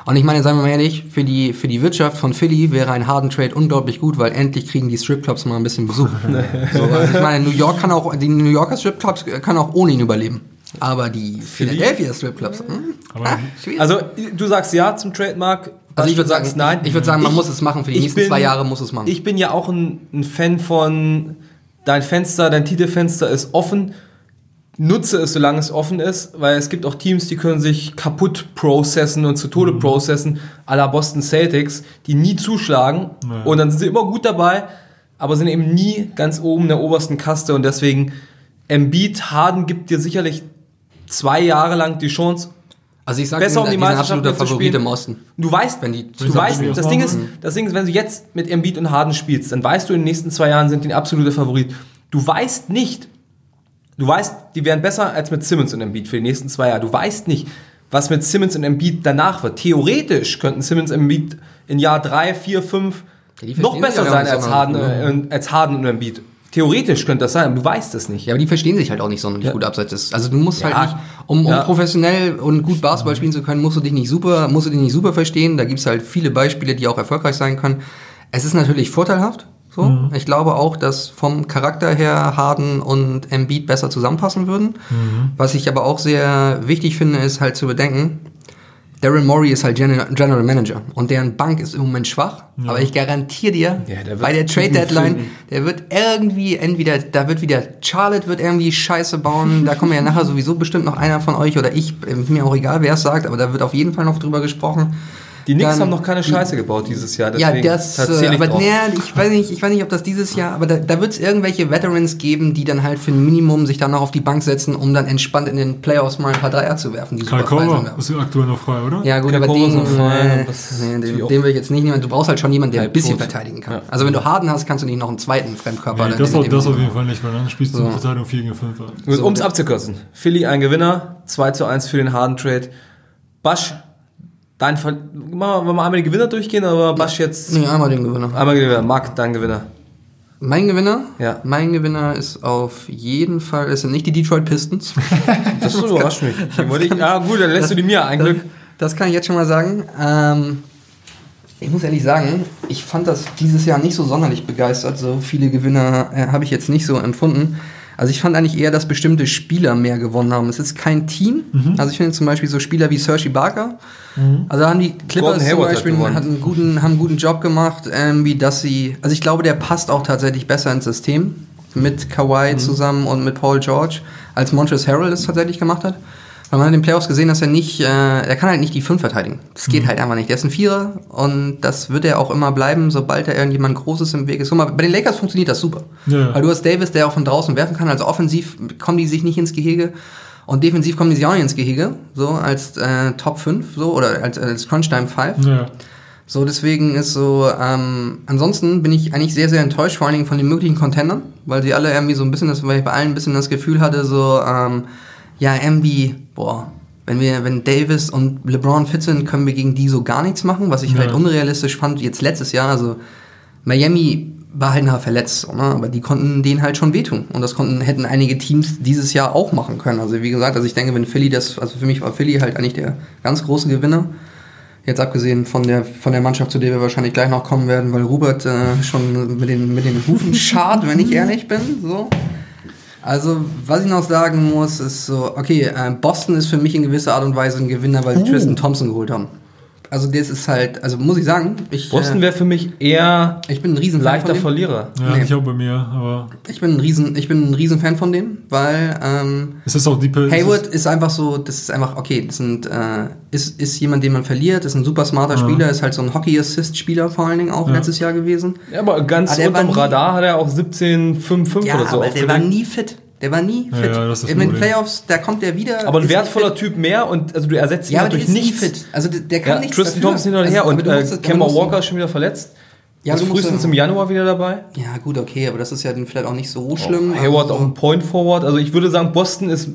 Und ich meine, seien wir mal ehrlich, für die, für die Wirtschaft von Philly wäre ein Harden Trade unglaublich gut, weil endlich kriegen die Stripclubs mal ein bisschen Besuch. so, also ich meine, New York kann auch, die New Yorker Stripclubs kann auch ohne ihn überleben. Aber die Philadelphia Stripclubs, hm? Ah. Also du sagst ja zum Trademark. Also ich würde sagen, nein. Ich würde sagen, man muss es machen. Für die ich nächsten bin- zwei Jahre muss es machen. Ich bin ja auch ein, ein Fan von dein Fenster, dein Titelfenster ist offen. Nutze es, solange es offen ist, weil es gibt auch Teams, die können sich kaputt processen und zu Tode processen, à la Boston Celtics, die nie zuschlagen Ja. und dann sind sie immer gut dabei, aber sind eben nie ganz oben in der obersten Kaste und deswegen Embiid, Harden gibt dir sicherlich zwei Jahre lang die Chance, Also ich sage, besser um die Meisterschaft absoluter mitzuspielen. Favorit im Osten. Du weißt, Wenn die- du weißt, das Ding ist, ausmachen. das Ding ist, wenn du jetzt mit Embiid und Harden spielst, dann weißt du, in den nächsten zwei Jahren sind die ein absoluter Favorit. Du weißt nicht, du weißt, die wären besser als mit Simmons und Embiid für die nächsten zwei Jahre. Du weißt nicht, was mit Simmons und Embiid danach wird. Theoretisch könnten Simmons und Embiid in Jahr drei, vier, fünf Ja, die noch verstehen besser sein als Harden, äh, und- als Harden und Embiid. Theoretisch könnte das sein, aber du weißt es nicht. Ja, aber die verstehen sich halt auch nicht sonderlich Ja. gut abseits des. Also du musst Ja. halt nicht, um, um Ja. professionell und gut Basketball spielen zu können, musst du dich nicht super, musst du dich nicht super verstehen. Da gibt's halt viele Beispiele, die auch erfolgreich sein können. Es ist natürlich vorteilhaft. So. Ich glaube auch, dass vom Charakter her Harden und Embiid besser zusammenpassen würden. Was ich aber auch sehr wichtig finde, ist halt zu bedenken, Darren Morey ist halt General, Manager und deren Bank ist im Moment schwach. Aber ich garantiere dir, Ja, der bei der Trade Deadline, finden. der wird irgendwie entweder, da wird wieder Charlotte wird irgendwie Scheiße bauen. Da kommen ja nachher sowieso bestimmt noch einer von euch oder ich, mir auch egal, wer es sagt, aber da wird auf jeden Fall noch drüber gesprochen. Die Knicks Dann- haben noch keine Scheiße gebaut dieses Jahr. Ja, deswegen das, äh, ich aber drauf. nee, ich weiß nicht, ich weiß nicht, ob das dieses Jahr, aber da, da wird es irgendwelche Veterans geben, die dann halt für ein Minimum sich dann noch auf die Bank setzen, um dann entspannt in den Playoffs mal ein paar Dreier zu werfen, die sind. ist aktuell noch frei, oder? Ja, gut, Kai aber den, noch frei, äh, nee, den, den will ich jetzt nicht nehmen. Du brauchst halt schon jemanden, der ein bisschen tot. verteidigen kann. Ja. Also wenn du Harden hast, kannst du nicht noch einen zweiten Fremdkörper. Nee, das, in auf, dem- das auf jeden Fall nicht, weil dann spielst du So. Verteidigung 4 gegen 5. Gut, So, um es abzukürzen. Philly ein Gewinner, 2 zu 1 für den Harden Trade. Basch, dein Ver Machen wir wir einmal die Gewinner durchgehen, aber Basch jetzt Nee, einmal den Gewinner. einmal Gewinner. Marc, dein Gewinner. Mein Gewinner? Ja. Mein Gewinner ist auf jeden Fall, es sind nicht die Detroit Pistons. Das überrascht mich. Die wollte ich, ja gut, dann lässt du die mir ein Glück. Das kann ich jetzt schon mal sagen. Ähm, ich muss ehrlich sagen, ich fand das dieses Jahr nicht so sonderlich begeistert. So viele Gewinner äh, habe ich jetzt nicht so empfunden. Also ich fand eigentlich eher, dass bestimmte Spieler mehr gewonnen haben. Es ist kein Team. Mhm. Also ich finde zum Beispiel so Spieler wie Serge Ibaka. Also haben die Clippers zum Beispiel hat einen guten, haben einen guten Job gemacht, ähm, wie dass sie. Also ich glaube, der passt auch tatsächlich besser ins System mit Mhm. Kawhi zusammen und mit Paul George, als Montrezl Harrell es tatsächlich gemacht hat. Weil man hat in den Playoffs gesehen, dass er nicht, äh, er kann halt nicht die 5 verteidigen. Das Mhm. geht halt einfach nicht. Der ist ein Vierer und das wird er auch immer bleiben, sobald da irgendjemand Großes im Weg ist. Guck mal, bei den Lakers funktioniert das super. Ja. Weil du hast Davis, der auch von draußen werfen kann. Also offensiv kommen die sich nicht ins Gehege. Und defensiv kommen die sich auch nicht ins Gehege. So als äh, Top 5, so, oder als, als Crunch Time 5. Ja. So, deswegen ist so, ähm, ansonsten bin ich eigentlich sehr, sehr enttäuscht, vor allen Dingen von den möglichen Contendern, weil sie alle irgendwie so ein bisschen, das, weil ich bei allen ein bisschen das Gefühl hatte, so, ähm, ja, irgendwie, boah, wenn wir, wenn Davis und LeBron fit sind, können wir gegen die so gar nichts machen, was ich Ja. vielleicht unrealistisch fand, jetzt letztes Jahr, also Miami war halt nachher verletzt, ne? aber die konnten denen halt schon wehtun. Und das konnten, hätten einige Teams dieses Jahr auch machen können. Also wie gesagt, also ich denke, wenn Philly das, also für mich war Philly halt eigentlich der ganz große Gewinner. Jetzt abgesehen von der, von der Mannschaft, zu der wir wahrscheinlich gleich noch kommen werden, weil Robert äh, schon mit den, mit den Hufen schart, wenn ich ehrlich bin. So. Also, was ich noch sagen muss, ist so, okay, äh, Boston ist für mich in gewisser Art und Weise ein Gewinner, weil sie Tristan Thompson geholt haben. Also, das ist halt, also muss ich sagen, ich, Boston äh, wäre für mich eher ich bin ein riesen leichter. Verlierer. Ja, Nee. ich auch bei mir, aber Ich bin ein riesen, ich bin ein riesen Fan von dem, weil ähm, es ist auch die Hayward ist einfach so, das ist einfach, okay, das sind, äh, ist, ist jemand, den man verliert, ist ein super smarter Spieler, ist halt so ein Hockey-Assist-Spieler vor allen Dingen auch Ja. letztes Jahr gewesen. Ja, aber ganz der unterm nie- Radar hat er auch 17,55 Ja, oder so aber der war aufgelegt. nie fit. Der war nie Ja, fit. ja, das In den. Playoffs, da kommt der wieder. Aber ein wertvoller. Typ mehr und also du ersetzt ihn Ja, durch nichts. fit. Also der, kann Ja, nichts Tristan dafür. Thompson hin und Also, her aber und äh, musst- Kemba musst- Walker ist schon wieder verletzt. Ja, ist aber du musst- frühestens im Januar wieder dabei. Ja, gut, okay, aber das ist ja dann vielleicht auch nicht so schlimm. Hayward Also- auch ein Point Forward. Also ich würde sagen, Boston ist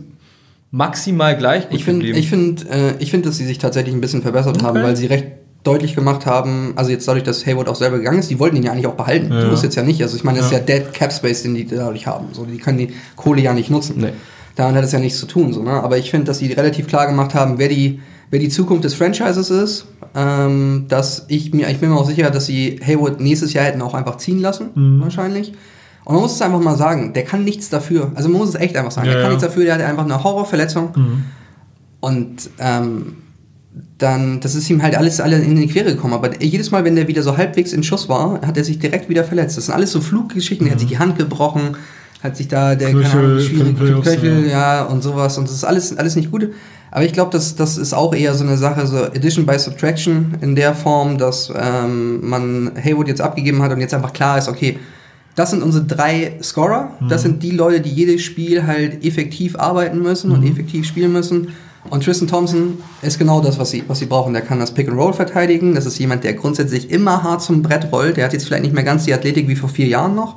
maximal gleich Ich finde, ich finde, äh, ich finde, dass sie sich tatsächlich ein bisschen verbessert haben, Okay. weil sie recht deutlich gemacht haben, also jetzt dadurch, dass Hayward auch selber gegangen ist, die wollten ihn ja eigentlich auch behalten. Ja. So ist jetzt ja nicht. Also ich meine, das Ja. ist ja Dead Cap Space, den die dadurch haben. So, die können die Kohle ja nicht nutzen. Nee. Daran hat es ja nichts zu tun. So, ne? Aber ich finde, dass sie relativ klar gemacht haben, wer die, wer die Zukunft des Franchises ist. Ähm, dass ich mir, ich bin mir auch sicher, dass sie Hayward nächstes Jahr hätten auch einfach ziehen lassen, Mhm. wahrscheinlich. Und man muss es einfach mal sagen, der kann nichts dafür. Also man muss es echt einfach sagen, Ja, der kann nichts dafür, der hat einfach eine Horrorverletzung. Mhm. Und ähm, dann, das ist ihm halt alles alle in die Quere gekommen. Aber jedes Mal, wenn der wieder so halbwegs in Schuss war, hat er sich direkt wieder verletzt. Das sind alles so Fluggeschichten. Er hat sich die Hand gebrochen, hat sich da der Knöchel schwierige Knöchel, ja. ja. und sowas. Und das ist alles, alles nicht gut. Aber ich glaube, das, das ist auch eher so eine Sache, so Addition by Subtraction in der Form, dass ähm, man Haywood jetzt abgegeben hat und jetzt einfach klar ist, okay, das sind unsere drei Scorer. Das sind die Leute, die jedes Spiel halt effektiv arbeiten müssen und effektiv spielen müssen. Und Tristan Thompson ist genau das, was sie, was sie brauchen. Der kann das Pick and Roll verteidigen. Das ist jemand, der grundsätzlich immer hart zum Brett rollt. Der hat jetzt vielleicht nicht mehr ganz die Athletik wie vor vier Jahren noch.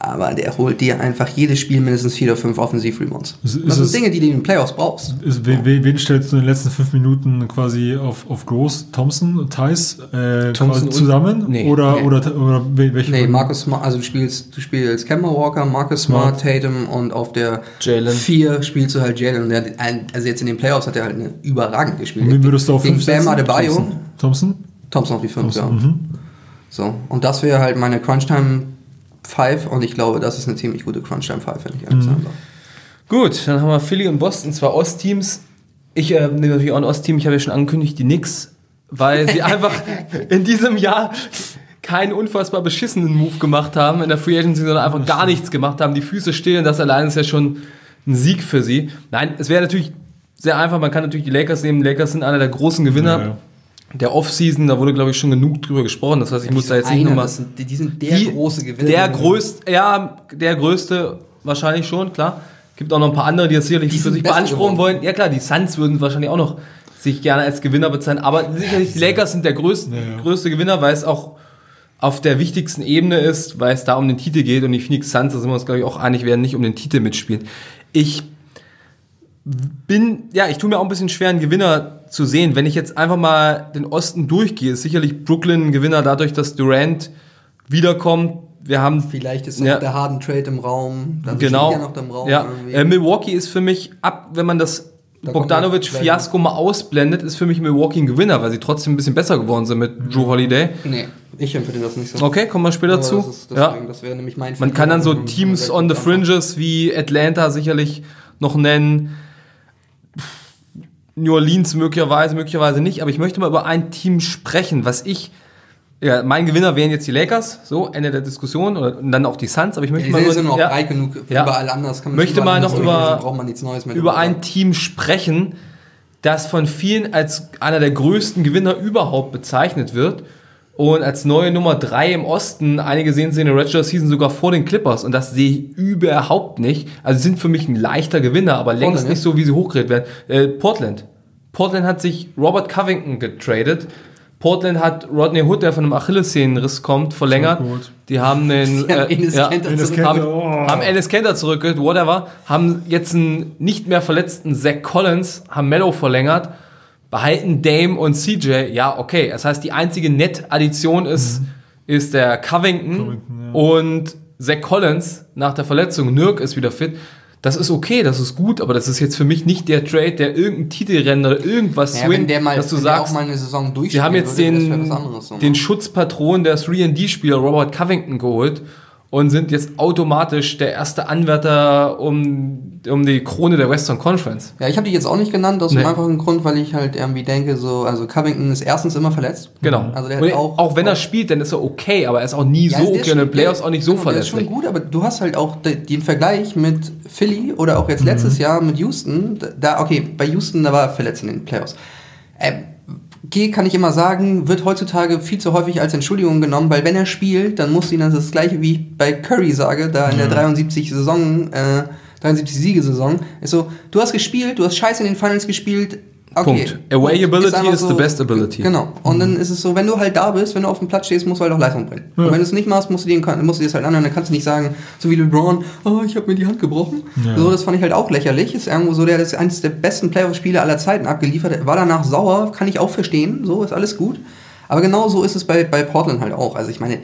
Aber der holt dir einfach jedes Spiel mindestens vier oder fünf Offensiv-Rebounds. Das sind es- Dinge, die du in den Playoffs brauchst. Ist, wen, wen stellst du in den letzten fünf Minuten quasi auf, auf Groß? Thompson, Thais äh, Thompson quasi und- zusammen? Nee. oder, Nee. oder, oder wel- welche? Nee, Marcus Smart, also du spielst, du spielst Kemba Walker, Marcus Smart, Tatum und auf der Jalen. 4 spielst du halt Jalen. Also jetzt in den Playoffs hat er halt eine überragend gespielt. Und wen würdest du auf Gegen fünf Bam setzen? Adebayo. Thompson? Thompson? Thompson auf die 5, ja. Mhm. So, und das wäre halt meine Crunchtime 5 und ich glaube, das ist eine ziemlich gute Crunchtime 5, wenn ich ehrlich darf. Gut, dann haben wir Philly und Boston, zwei Ostteams. Ich äh, nehme natürlich auch ein Ostteam. Ich habe ja schon angekündigt, die Knicks, weil sie einfach in diesem Jahr keinen unfassbar beschissenen Move gemacht haben in der Free Agency, sondern einfach gar nichts gemacht haben. Die Füße stehen, das allein ist ja schon ein Sieg für sie. Nein, es wäre natürlich sehr einfach. Man kann natürlich die Lakers nehmen. Die Lakers sind einer der großen Gewinner Ja, ja. Der Offseason. Da wurde, glaube ich, schon genug drüber gesprochen. Das heißt, ich muss da jetzt nicht Einer, nochmal... das sind, die, sind der Die- große Gewinner. Der größte, ja, der größte wahrscheinlich schon, klar. Gibt auch noch ein paar andere, die das sicherlich Die für sich beanspruchen geworden. wollen. Ja klar, die Suns würden wahrscheinlich auch noch sich gerne als Gewinner bezeichnen. Aber sicherlich die Lakers sind der größte, Ja, ja. größte Gewinner, weil es auch auf der wichtigsten Ebene ist, weil es da um den Titel geht. Und die Phoenix Suns, da sind wir uns, glaube ich, auch einig, werden nicht um den Titel mitspielen. Ich bin, ja, ich tue mir auch ein bisschen schwer, einen Gewinner zu sehen. Wenn ich jetzt einfach mal den Osten durchgehe, ist sicherlich Brooklyn ein Gewinner dadurch, dass Durant wiederkommt. Wir haben Vielleicht ist Ja. noch der Harden Trade im Raum. Dann genau. ja noch im Raum. ja. Äh, Milwaukee ist für mich ab, wenn man das Da kommt Bogdanovic-Fiasko mal ausblendet, ist für mich Milwaukee ein Gewinner, weil sie trotzdem ein bisschen besser geworden sind mit Drew Holiday. nee, ich empfinde das nicht so. Okay, kommen wir später Aber zu. Das, ist, ja. das wäre nämlich mein Man kann dann so. Teams on the fringes wie Atlanta sicherlich noch nennen. New Orleans möglicherweise, möglicherweise nicht. Aber ich möchte mal über ein Team sprechen, was ich Ja, mein Gewinner wären jetzt die Lakers, so, Ende der Diskussion, oder, und dann auch die Suns, aber ich möchte Die mal, sind noch ja, breit genug. Ja. Überall anders kann man möchte mal noch über, mehr über drüber ein. Team sprechen, das von vielen als einer der größten Gewinner überhaupt bezeichnet wird und als neue Nummer drei im Osten, einige sehen sie in der Regular Season sogar vor den Clippers und das sehe ich überhaupt nicht. Also sie sind für mich ein leichter Gewinner, aber längst Portland, nicht so, wie sie hochgeredet werden. Äh, Portland. Portland hat sich Robert Covington getradet. Portland hat Rodney Hood, der von einem Achillessehnenriss kommt, verlängert. Die haben den, Die haben Enes Kanter Enes zurück- Kanter. haben, Oh. haben Ennis Kenter zurückgeholt, whatever, haben jetzt einen nicht mehr verletzten Zach Collins, haben Mello verlängert, behalten Dame und CJ, ja, okay. Das heißt, die einzige Net-Addition ist, ist der Covington, Covington, ja. und Zach Collins nach der Verletzung, Nirk ist wieder fit. Das ist okay, das ist gut, aber das ist jetzt für mich nicht der Trade, der irgendein Titelrennen oder irgendwas Ja, swingt, der mal, dass du wenn der sagst, auch mal eine Saison Sie durchspielen haben jetzt würde, den. So, den Schutzpatron der 3D-Spieler Robert Covington geholt und sind jetzt automatisch der erste Anwärter um, um die Krone der Western Conference. Ja, ich habe die jetzt auch nicht genannt, aus Nee. dem einfachen Grund, weil ich halt irgendwie denke, so, also Covington ist erstens immer verletzt. Genau. Also der hat auch, auch, wenn er spielt, dann ist er okay, aber er ist auch nie Ja, so okay und in den Playoffs auch nicht so genau, Der ist schon gut, aber du hast halt auch de- den Vergleich mit Philly oder auch jetzt letztes Jahr mit Houston. Da, okay, bei Houston, da war er verletzt in den Playoffs. Ähm, G kann ich immer sagen, wird heutzutage viel zu häufig als Entschuldigung genommen, weil wenn er spielt, dann muss ihn das, das gleiche wie ich bei Curry sage, da in der 73 Saison, äh, 73 Siegesaison, ist so, du hast gespielt, du hast scheiße in den Finals gespielt, okay. Punkt. Away ability einfach is the best ability. Genau. Und dann ist es so, wenn du halt da bist, wenn du auf dem Platz stehst, musst du halt auch Leistung bringen. Und wenn du es nicht machst, musst du, dir, musst du dir das halt anhören. Dann kannst du nicht sagen, so wie LeBron, oh, ich habe mir die Hand gebrochen. So, das fand ich halt auch lächerlich. Ist irgendwo so, der ist eines der besten Playoff-Spiele aller Zeiten abgeliefert. War danach sauer, kann ich auch verstehen. So, ist alles gut. Aber genau so ist es bei, bei Portland halt auch. Also ich meine,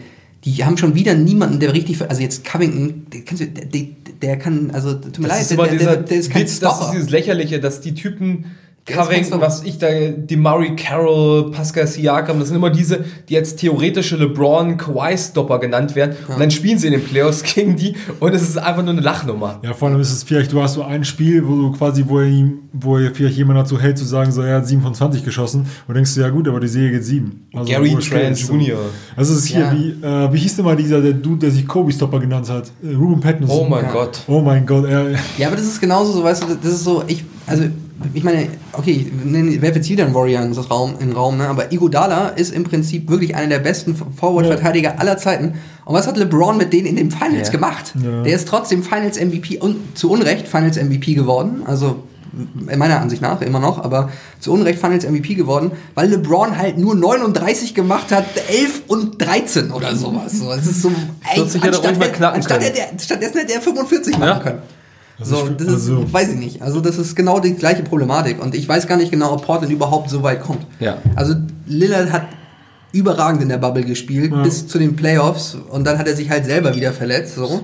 die haben schon wieder niemanden, der richtig, also jetzt Covington, der, der, der, kann, also tut mir Das leid, ist der, der, der, ist kein Witz, das ist dieses Lächerliche, dass die Typen Stopper. was ich da, die Murray Carroll, Pascal Siakam, das sind immer diese, die jetzt theoretische LeBron Kawhi-Stopper genannt werden. Und dann spielen sie in den Playoffs gegen die und es ist einfach nur eine Lachnummer. Ja, vor allem ist es vielleicht, du hast so ein Spiel, wo du quasi, wo er ihm, wo er vielleicht jemand dazu hält, zu sagen, so, er hat 7 von 20 geschossen. Und denkst du, ja gut, aber die Serie geht 7. Also, Gary Trent. Jr.. Also es ist hier, Ja. wie, äh, wie hieß denn mal dieser, der Dude, der sich Kobe-Stopper genannt hat? Äh, Ruben Pattinson. Oh mein Ja. Gott. Oh mein Gott, er, Ja, aber das ist genauso so, weißt du, das ist so, ich, also, ich meine, okay, ich werfe jetzt wieder einen Warrior in den Raum, in den Raum ne? aber Iguodala ist im Prinzip wirklich einer der besten Forward-Verteidiger aller Zeiten. Und was hat LeBron mit denen in den Finals Ja. gemacht? Ja. Der ist trotzdem Finals MVP und zu Unrecht Finals MVP geworden, also in meiner Ansicht nach immer noch, aber zu Unrecht Finals MVP geworden, weil LeBron halt nur 39 gemacht hat, 11 und 13 oder sowas. So, es ist so, ey, wird sich ja doch anstatt, er- anstatt können. er der, stattdessen hätte er 45 machen Ja. können. Also So, das ist, also- weiß ich nicht. Also das ist genau die gleiche Problematik und ich weiß gar nicht genau, ob Portland überhaupt so weit kommt. Ja. Also Lillard hat überragend in der Bubble gespielt bis zu den Playoffs und dann hat er sich halt selber wieder verletzt. So.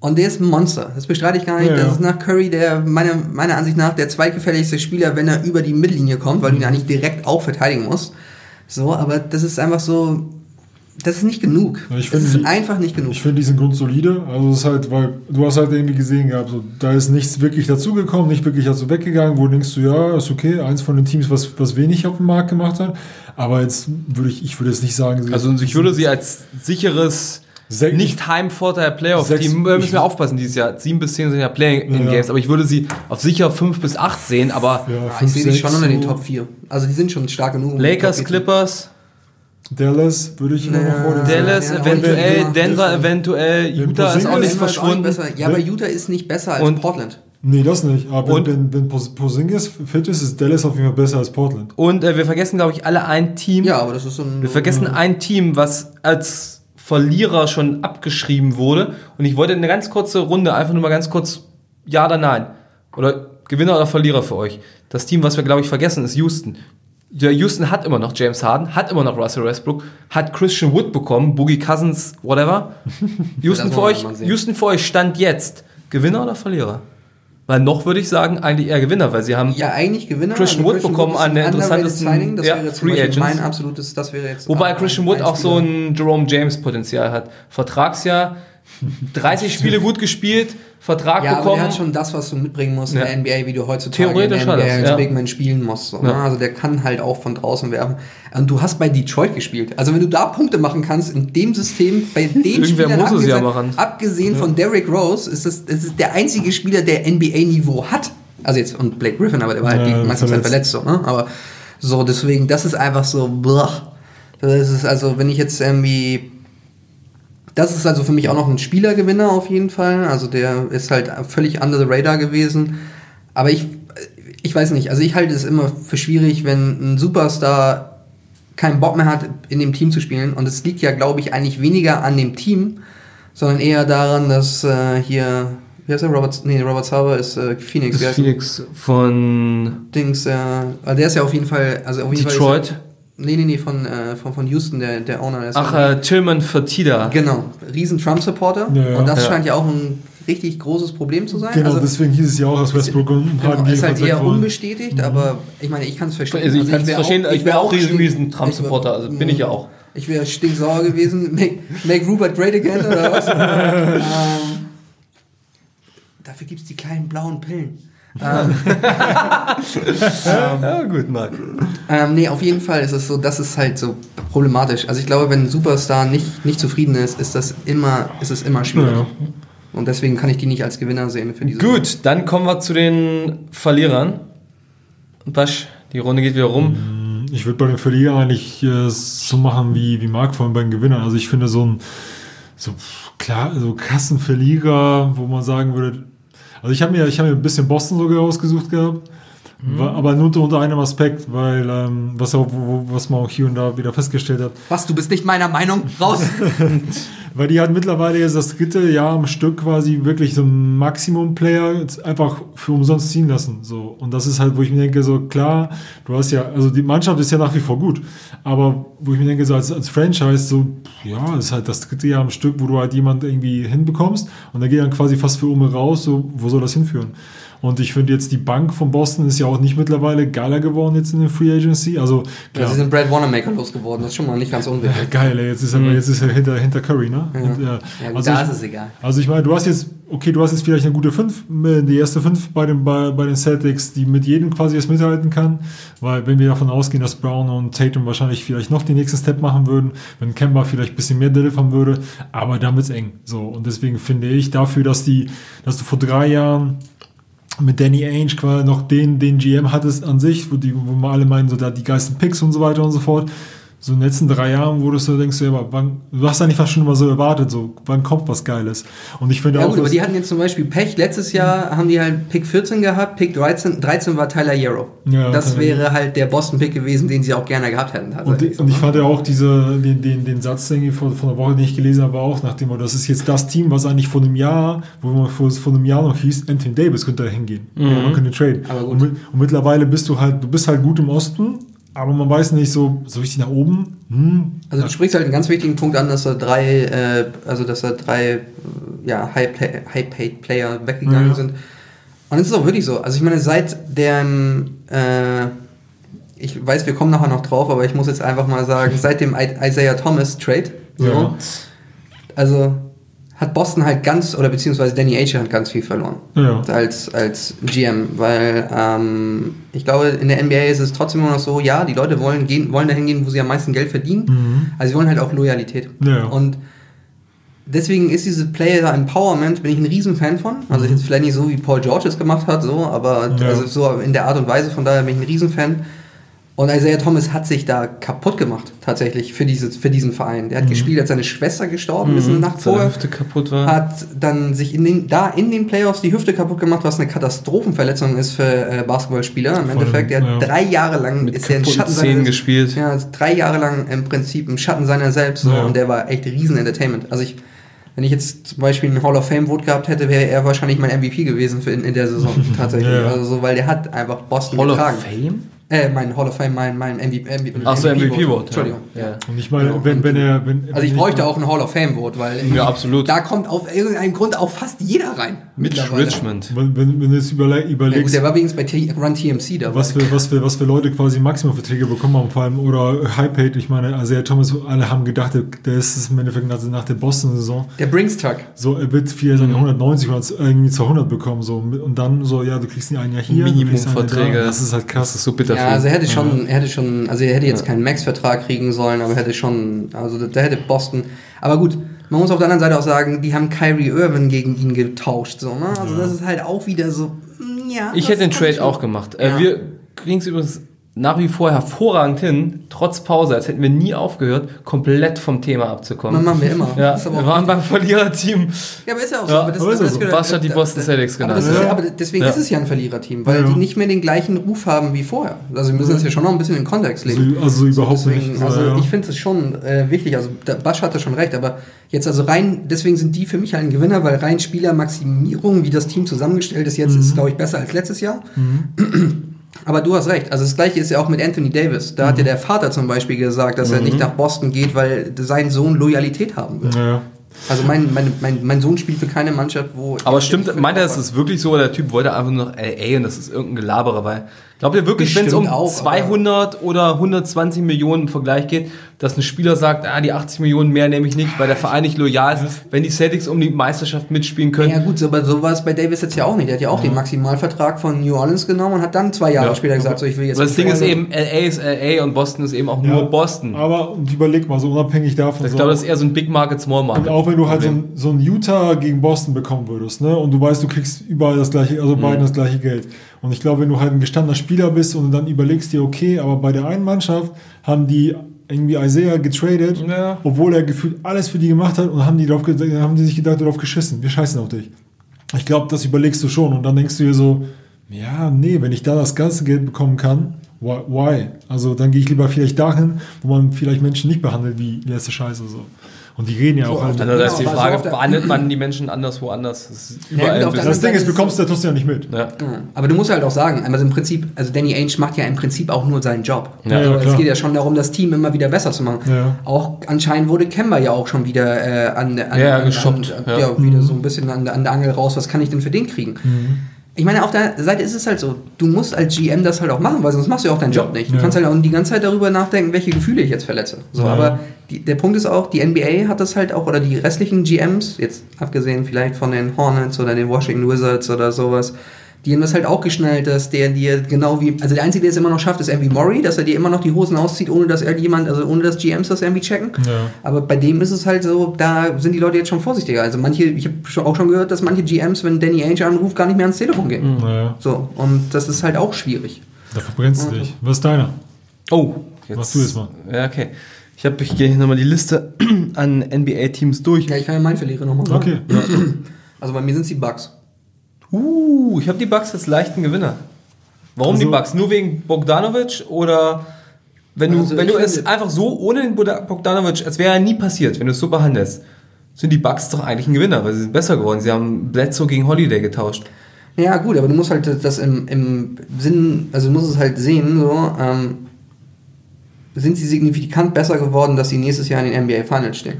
Und der ist ein Monster. Das bestreite ich gar nicht. Ja, ja. Das ist nach Curry der meiner, meiner Ansicht nach der zweitgefährlichste Spieler, wenn er über die Mittellinie kommt, weil du ihn ja nicht direkt auch verteidigen musst. So, aber das ist einfach so. Das ist nicht genug. Ich das finde ist die- einfach nicht genug. Ich finde diesen grundsolide. Also es ist halt, weil du hast halt irgendwie gesehen gehabt, so, da ist nichts wirklich dazugekommen, nicht wirklich dazu weggegangen, wo denkst du, ja, ist okay, eins von den Teams, was, was wenig auf dem Markt gemacht hat. Aber jetzt würde ich, ich würde jetzt nicht sagen, sie- Also ich würde sie als sicheres Sech- nicht Heimvorteil Playoff Sechs- Team äh, müssen ich- wir aufpassen dieses Jahr. Sieben bis zehn sind ja Play in Ja. Games, aber ich würde sie auf sicher fünf bis acht sehen. Aber ja, Ja, ich fünf, sehe die schon unter den. Top 4. Also die sind schon stark genug. die Lakers, Top 4 zu- Clippers, Dallas würde ich immer noch vor den Dallas ja, eventuell, ja, Denver ja. eventuell, Wenn Utah ist auch nicht ist auch nicht verschwunden. Ja, aber Utah ist nicht besser als Und- Portland. Nee, das nicht. Aber Und- wenn, wenn Porzingis fit ist, ist Dallas auf jeden Fall besser als Portland. Und äh, wir vergessen, glaube ich, alle ein Team. Ja, aber das ist so ein. Wir vergessen ein Team, was als Verlierer schon abgeschrieben wurde. Und ich wollte eine ganz kurze Runde, einfach nur mal ganz kurz Ja oder Nein. Oder Gewinner oder Verlierer für euch. Das Team, was wir, glaube ich, vergessen, ist Houston. Ja, Houston hat immer noch James Harden, hat immer noch Russell Westbrook, hat Christian Wood bekommen, Boogie Cousins, whatever. Houston für euch. Houston für euch stand jetzt Gewinner oder Verlierer? Weil noch würde ich sagen, eigentlich eher Gewinner, weil sie haben Ja, eigentlich Gewinner. Christian Also Wood bekommen, ist an der interessantesten- Signing. Das ja, wäre Free Agents. mein absolutes, das wäre jetzt. Wobei Christian Wood auch so ein Jerome James Potenzial hat. Vertragsjahr, 30 Spiele gut gespielt, Vertrag Ja, aber bekommen. der hat schon das, was du mitbringen musst Ja. in der NBA, wie du heutzutage Theoretisch in der hat NBA er's, als ja. Big Man spielen musst. So, Ja. ne? Also der kann halt auch von draußen werfen. Und du hast bei Detroit gespielt. Also wenn du da Punkte machen kannst in dem System, bei den Irgendwer Spielern, muss es ja abgesehen, machen. abgesehen von Derrick Rose, ist das, das ist der einzige Spieler, der NBA-Niveau hat. Also jetzt, und Blake Griffin, aber der war halt Ja, die meiste Zeit verletzt. verletzt. So, ne? Aber so, deswegen, das ist einfach so, blach. Das ist also, wenn ich jetzt irgendwie das ist also für mich auch noch ein Spielergewinner auf jeden Fall. Also der ist halt völlig under the radar gewesen. Aber ich, ich weiß nicht, also ich halte es immer für schwierig, wenn ein Superstar keinen Bock mehr hat, in dem Team zu spielen. Und es liegt ja, glaube ich, eigentlich weniger an dem Team, sondern eher daran, dass äh, hier, wie heißt der, Robert, nee, Robert Sauber ist äh, Phoenix. Ist? Phoenix von Dings, äh, also der ist ja auf jeden Fall, also auf jeden Detroit. Fall. Nee, nee, nee, von, äh, von, von Houston, der, der Owner. Der ist Ach, äh, Tillman Fertitta. Genau, riesen Trump-Supporter. Ja, ja. und das Ja. scheint ja auch ein richtig großes Problem zu sein. Genau, also, deswegen hieß es ja auch, dass Westbrook und genau, Harden ist halt eher wollen. unbestätigt, aber ich meine, ich kann es verstehen. Also ich kann's wär verstehen, ich wär wär auch riesen- riesen Trump-Supporter, also bin ich ja auch. Ich wäre stinksauer gewesen. Make, make Rupert great again oder was? ähm, dafür gibt es die kleinen blauen Pillen. Ähm, Ja, gut, Marc. Ähm, nee, auf jeden Fall ist es so, das ist halt so problematisch. Also ich glaube, wenn ein Superstar nicht, nicht zufrieden ist, ist das immer, ist es immer schwierig. Ja. Und deswegen kann ich die nicht als Gewinner sehen für diese Gut, dann kommen wir zu den Verlierern. Basch, die Runde geht wieder rum. Ich würde bei den Verlierern eigentlich äh, so machen wie, wie Marc vorhin bei den Gewinnern. Also ich finde so ein so klar, so Kassenverlierer, wo man sagen würde, also ich habe mir, ich habe mir ein bisschen Boston sogar ausgesucht gehabt, Wa- aber nur unter, einem Aspekt, weil ähm, was, auch, wo, was man auch hier und da wieder festgestellt hat, Was, du bist nicht meiner Meinung? Raus! weil die hat mittlerweile jetzt das dritte Jahr am Stück quasi wirklich so Maximum-Player einfach für umsonst ziehen lassen. So. Und das ist halt, wo ich mir denke, so klar, du hast ja, also die Mannschaft ist ja nach wie vor gut, aber wo ich mir denke, so als, als Franchise, so, ja, das ist halt das dritte Jahr am Stück, wo du halt jemand irgendwie hinbekommst und der geht dann quasi fast für Umme raus, so, wo soll das hinführen? Und ich finde jetzt die Bank von Boston ist ja auch nicht mittlerweile geiler geworden jetzt in der Free Agency. Also, Ja, sie sind Brad Wanamaker losgeworden, das ist schon mal nicht ganz unwichtig. Geil, ey, jetzt ist er, jetzt ist er hinter, hinter Curry, ne? Und, ja. Ja, also da ich, ist es egal. Also ich meine, du hast jetzt, okay, du hast jetzt vielleicht eine gute 5, die erste 5 bei den, bei, bei den Celtics, die mit jedem quasi jetzt mithalten kann, weil wenn wir davon ausgehen, dass Brown und Tatum wahrscheinlich vielleicht noch den nächsten Step machen würden, wenn Kemba vielleicht ein bisschen mehr delivern würde, aber dann wird's eng. So, und deswegen finde ich dafür, dass die, dass du vor drei Jahren mit Danny Ainge quasi noch den, den GM hattest an sich, wo, die, wo alle meinen, so da die geilsten Picks und so weiter und so fort. So in den letzten drei Jahren, wo du so denkst, du, ja, wann, du hast eigentlich fast schon immer so erwartet, so, wann kommt was Geiles? Und ich finde Ja auch, gut, aber die hatten jetzt zum Beispiel Pech. Letztes Jahr haben die halt Pick 14 gehabt, Pick 13, 13 war Tyler Yarrow. Ja, das Tyler wäre halt der Boston-Pick gewesen, den sie auch gerne gehabt hätten. und, so, und ich ne? fand ja auch diese, den, den, den Satz irgendwie von, von der Woche, den ich gelesen habe, auch nach dem, Motto, das ist jetzt das Team, was eigentlich vor einem Jahr, wo man vor, vor einem Jahr noch hieß, Anthony Davis könnte da hingehen. Ja, man könnte traden. Und, und mittlerweile bist du halt, du bist halt gut im Osten, aber man weiß nicht so, so richtig nach oben. Hm, Also du sprichst halt einen ganz wichtigen Punkt an, dass da drei, äh, also dass da drei ja, High-Paid-Player weggegangen Ja. sind. Und es ist auch wirklich so. Also ich meine, seit dem, äh, ich weiß, wir kommen nachher noch drauf, aber ich muss jetzt einfach mal sagen, seit dem Isaiah Thomas Trade, so, Ja. also hat Boston halt ganz, oder beziehungsweise Danny Ainge hat ganz viel verloren. Ja. Als, als GM, weil ähm, ich glaube, in der NBA ist es trotzdem immer noch so, ja, die Leute wollen, gehen, wollen dahin gehen, wo sie am meisten Geld verdienen. Also sie wollen halt auch Loyalität. Mhm. Ja. Und deswegen ist dieses Player Empowerment, bin ich ein Riesenfan von. Also jetzt vielleicht nicht so, wie Paul George es gemacht hat, so, aber Mhm. Ja. also so in der Art und Weise, von daher bin ich ein Riesenfan. Und Isaiah Thomas hat sich da kaputt gemacht, tatsächlich, für, dieses, für diesen Verein. Der hat Mhm. gespielt, als seine Schwester gestorben ist, eine Nacht Seine vorher Hüfte kaputt war. hat dann sich in den, da in den Playoffs die Hüfte kaputt gemacht, was eine Katastrophenverletzung ist für äh, Basketballspieler. Im Voll, Endeffekt, der hat ja. drei Jahre lang Mit ist er im kaputten Schatten seiner gespielt. Ja, ist drei Jahre lang im Prinzip im Schatten seiner selbst Ja. und der war echt riesen Entertainment. Also ich, wenn ich jetzt zum Beispiel einen Hall of Fame Vote gehabt hätte, wäre er wahrscheinlich mein MVP gewesen für in, in der Saison tatsächlich. Ja. Also so, weil der hat einfach Boston Hall of getragen. Fame? Äh, mein Hall of Fame, mein, mein MVP. MVP Ach so, MVP-Vote. Entschuldigung. Ja. Und ich meine, wenn, wenn er. Wenn, Also ich bräuchte auch ein Hall of Fame-Vote, weil irgendwie Ja, absolut. da kommt auf irgendeinen Grund auch fast jeder rein. Mitch. Richmond. Wenn, wenn, wenn du jetzt überle Ja, gut, überlegst, der war übrigens bei T Run TMC dabei. was für, was, für, was für Leute quasi Maximumverträge bekommen haben, vor allem, oder High Paid, ich meine, also ja, Thomas, alle haben gedacht, der- der ist es im Endeffekt nach, nach der Boston-Saison. Der Bringstuck. So, er wird viel seine 190 oder irgendwie 200 bekommen, so, und dann so, ja, du kriegst ihn ein Jahr hier, Minimumverträge. da. Das ist halt Das krass. ist so bitter Ja, also er hätte schon, er hätte schon, also er hätte jetzt keinen Max-Vertrag kriegen sollen, aber er hätte schon, also da hätte Boston. Aber gut, man muss auf der anderen Seite auch sagen, die haben Kyrie Irving gegen ihn getauscht, so, ne? Also das ist halt auch wieder so, mm, ja. Ich hätte den Trade auch gemacht. Äh, Ja. Wir kriegen es übrigens nach wie vor hervorragend hin, trotz Pause, als hätten wir nie aufgehört, komplett vom Thema abzukommen. Das machen wir immer. Ja, aber wir waren beim Verliererteam. Ja, aber ist ja auch so. Ja, aber das, aber ist ja das so. Was hat die Boston Celtics aber, genannt? das ist, Ja. aber deswegen Ja. ist es ja ein Verliererteam, weil Ja. die nicht mehr den gleichen Ruf haben wie vorher. Also wir müssen das ja schon noch ein bisschen in Kontext legen. Also, also überhaupt Deswegen, nicht. also ja, ja. ich finde es schon äh, wichtig. Also der Basch hatte schon recht, aber jetzt also rein, deswegen sind die für mich halt ein Gewinner, weil rein Spielermaximierung, wie das Team zusammengestellt ist, jetzt ist glaube ich besser als letztes Jahr. Aber du hast recht. Also das gleiche ist ja auch mit Anthony Davis. Da hat ja der Vater zum Beispiel gesagt, dass er nicht nach Boston geht, weil sein Sohn Loyalität haben will. ja. Also mein, mein, mein, mein Sohn spielt für keine Mannschaft, wo. Aber stimmt, meint er, es ist wirklich so, der Typ wollte einfach nur noch LA und das ist irgendein Gelaberer, weil glaubt ihr wirklich, wenn es um auch, 200 oder 120 Millionen im Vergleich geht, dass ein Spieler sagt, ah, die 80 Millionen mehr nehme ich nicht, weil der Verein nicht loyal ist, wenn die Celtics um die Meisterschaft mitspielen können? Ja gut, so, aber so war es bei Davis jetzt ja auch nicht. Der hat ja auch den Maximalvertrag von New Orleans genommen und hat dann zwei Jahre Ja. später gesagt, so ich will jetzt. Aber das Ding ist eben, LA ist LA und Boston ist eben auch nur Ja, Boston. Aber und überleg mal, so unabhängig davon. Ich so, glaube, das ist eher so ein Big Market, Small und Market. auch wenn du halt so ein, so ein Utah gegen Boston bekommen würdest, ne? Und du weißt, du kriegst überall das gleiche, also Mhm. beiden das gleiche Geld. Und ich glaube, wenn du halt ein gestandener Spieler bist und dann überlegst dir, okay, aber bei der einen Mannschaft haben die irgendwie Isaiah getradet, Ja. obwohl er gefühlt alles für die gemacht hat und haben die, drauf, haben die sich gedacht, darauf geschissen. Wir scheißen auf dich. Ich glaube, das überlegst du schon und dann denkst du dir so, ja, nee, wenn ich da das ganze Geld bekommen kann, why? why? Also dann gehe ich lieber vielleicht dahin, wo man vielleicht Menschen nicht behandelt wie letzte Scheiße so. Und die reden ja auch halt. Also da ist die Ja, so Frage, der- behandelt man die Menschen anderswo anders? Das ist Ja, überall gut, bisschen- Das Ding ist, bekommst du das ja nicht mit. ja. Ja, Aber du musst halt auch sagen, also im Prinzip, also Danny Ainge macht ja im Prinzip auch nur seinen Job. Ja, also ja, es geht ja schon darum, das Team immer wieder besser zu machen. Ja. Auch anscheinend wurde Kemba ja auch schon wieder äh, an, an, Ja, an, an, ja. ja. wieder so ein bisschen an, an der Angel raus. Was kann ich denn für den kriegen? Ich meine, auf der Seite ist es halt so, du musst als GM das halt auch machen, weil sonst machst du ja auch deinen Job nicht. Du Ja. kannst halt auch die ganze Zeit darüber nachdenken, welche Gefühle ich jetzt verletze. So, Ja. aber die, der Punkt ist auch, die NBA hat das halt auch, oder die restlichen GMs, jetzt abgesehen vielleicht von den Hornets oder den Washington Wizards oder sowas, die haben das halt auch geschnallt, dass der dir genau wie, also der Einzige, der es immer noch schafft, ist irgendwie Murray, dass er dir immer noch die Hosen auszieht, ohne dass irgendjemand, also ohne dass GMs das irgendwie checken. Ja. Aber bei dem ist es halt so, da sind die Leute jetzt schon vorsichtiger. Also manche, ich habe auch schon gehört, dass manche GMs, wenn Danny Ainge anruft, gar nicht mehr ans Telefon gehen. Naja, So, und das ist halt auch schwierig. da verbrennst du dich. Was ist deiner? Oh, jetzt. Mach du jetzt mal. Ja, okay. Ich, hab- ich gehe nochmal die Liste an NBA-Teams durch. Ja, ich kann ja meinen Verlierer nochmal sagen. Okay. Ja. Also bei mir sind es die Bugs. Uh, ich habe die Bucks als leichten Gewinner. Warum Also- die Bucks? Nur wegen Bogdanovic oder wenn du, Also wenn du es einfach so ohne den Bogdanovic, als wäre er nie passiert, wenn du es so behandelst, sind die Bucks doch eigentlich ein Gewinner, weil sie sind besser geworden. Sie haben Bledsoe gegen Holiday getauscht. Ja, gut, aber du musst halt das im, im Sinn, also du musst es halt sehen, so, ähm, sind sie signifikant besser geworden, dass sie nächstes Jahr in den NBA Finals stehen.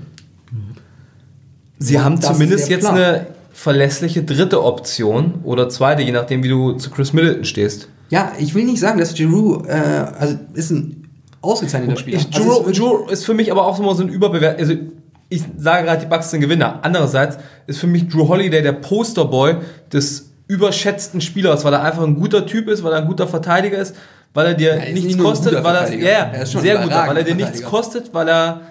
Sie Ja, haben zumindest jetzt Plan. eine verlässliche dritte Option oder zweite, je nachdem, wie du zu Chris Middleton stehst. Ja, ich will nicht sagen, dass Giroud, äh, also ist ein ausgezeichneter Spieler. Ich, Also Drew, ist wirklich- Drew ist für mich aber auch immer so ein Überbewert. Also ich sage gerade, die Bucks sind Gewinner. Andererseits ist für mich Drew Holiday der Posterboy des überschätzten Spielers, weil er einfach ein guter Typ ist, weil er ein guter Verteidiger ist, weil er dir Er ist nichts nicht kostet, weil er, ja, Er ja, ist schon sehr guter, weil er dir nichts kostet, weil er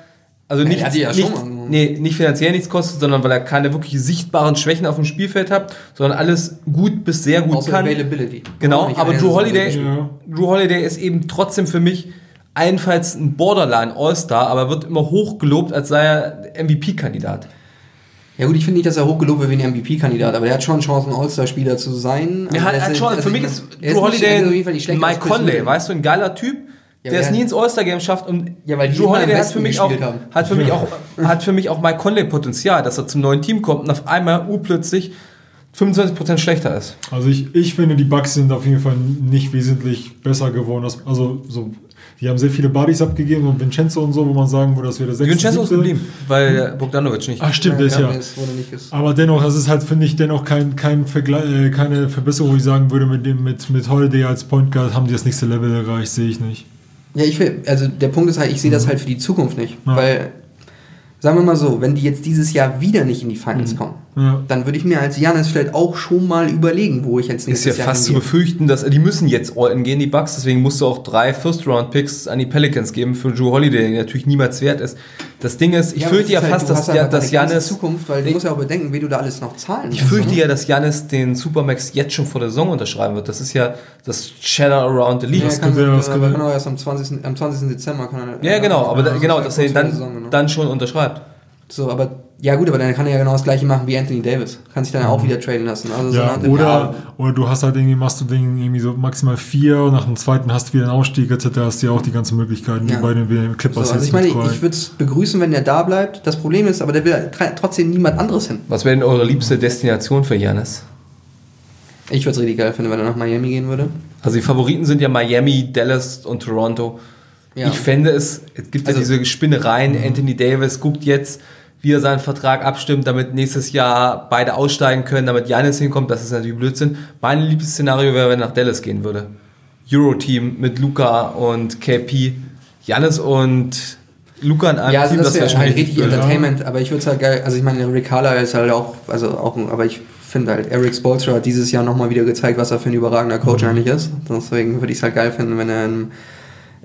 also er die ja schon mal- nee, nicht finanziell nichts kostet, sondern weil er keine wirklich sichtbaren Schwächen auf dem Spielfeld hat, sondern alles gut bis sehr gut Außer kann. Availability. Genau, Nicht aber Drew Holiday. Ja. Drew Holiday ist eben trotzdem für mich allenfalls ein Borderline All-Star, aber wird immer hochgelobt, als sei er MVP-Kandidat. Ja gut, ich finde nicht, dass er hochgelobt wird wie ein MVP-Kandidat, aber der hat schon Chancen, All-Star-Spieler zu sein. Ja, Also hat, er hat ist- schon, also für mich ich ist er Drew nicht- Holiday er nicht Mike Conley, weißt du, ein geiler Typ, Ja, der es nie ins All-Star-Game schafft und Ja, weil Drew Holiday hat für mich auch, haben. hat für mich auch, hat für mich auch Mike Conley Potenzial, dass er zum neuen Team kommt und auf einmal urplötzlich 25% schlechter ist. Also ich, ich finde, die Bugs sind auf jeden Fall nicht wesentlich besser geworden. als- Also so, die haben sehr viele Buddies abgegeben und Vincenzo und so, wo man sagen würde, das wäre der sechste. Vincenzo ist geblieben, weil Bogdanovic nicht. Ach stimmt, der ist ja. Aber dennoch, das ist halt, finde ich, dennoch kein, kein Vergle äh, keine Verbesserung, wo ich sagen würde, mit dem mit, mit Holiday als Point Guard haben die das nächste Level erreicht, sehe ich nicht. Ja, ich will, also der Punkt ist halt, ich sehe das halt für die Zukunft nicht. Ja. Weil, sagen wir mal so, wenn die jetzt dieses Jahr wieder nicht in die Finals kommen, Ja. dann würde ich mir als Janis vielleicht auch schon mal überlegen, wo ich jetzt Ist nächstes ja Jahr fast zu hingehe. befürchten, dass die müssen jetzt all-in gehen, die Bucks, deswegen musst du auch drei First-Round-Picks an die Pelicans geben für Drew Holiday, der natürlich niemals wert ist. Das Ding ist, ich Ja, fürchte ja ist halt, fast, du dass, hast ja, dass Janis Zukunft, weil du musst ja auch bedenken, wie du da alles noch zahlen Ich fürchte ne? ja, dass Janis den Supermax jetzt schon vor der Saison unterschreiben wird. Das ist ja das Shadow around the league. Ja, Das kann, das könnte- kann auch erst am 20. Am 20. Dezember kann er. Ja, genau, aber da, das genau, ist dass er dann, Saison, genau. dann schon unterschreibt. So, aber ja gut, aber dann kann er ja genau das gleiche machen wie Anthony Davis. Kann sich dann auch wieder traden lassen. Also so Ja, dem- oder, oder du hast halt irgendwie, machst du Ding irgendwie so maximal vier und nach dem zweiten hast du wieder einen Ausstieg etc. Hast du ja auch die ganzen Möglichkeiten, Ja. die bei den So, Clippers also jetzt ich meine, ich würde es begrüßen, wenn er da bleibt. Das Problem ist, aber der will trotzdem niemand anderes hin. Was wäre denn eure liebste Destination für Janis? Ich würde es richtig geil finden, wenn er nach Miami gehen würde. Also die Favoriten sind ja Miami, Dallas und Toronto. Ja. Ich fände es, es gibt Also- ja diese Spinnereien, Anthony Davis guckt jetzt, wie er seinen Vertrag abstimmt, damit nächstes Jahr beide aussteigen können, damit Janis hinkommt, das ist natürlich Blödsinn. Mein liebstes Szenario wäre, wenn er nach Dallas gehen würde. Euro-Team mit Luca und KP. Janis und Luca in einem Ja, also Team, das wäre schon halt richtig geil. Entertainment, aber ich würde es halt geil, also ich meine, Rick Carlisle ist halt auch, also auch, aber ich finde halt, Eric Spoelstra hat dieses Jahr nochmal wieder gezeigt, was er für ein überragender Coach Mhm. eigentlich ist. Deswegen würde ich es halt geil finden, wenn er in,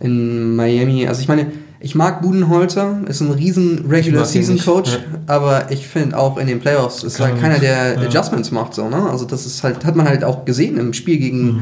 in Miami, also ich meine, ich mag Budenholzer, ist ein riesen Regular Season Coach, ja. aber ich finde auch in den Playoffs ist Kann halt er keiner, der ja. Adjustments macht, so, ne? Also das ist halt, hat man halt auch gesehen im Spiel gegen, Mhm.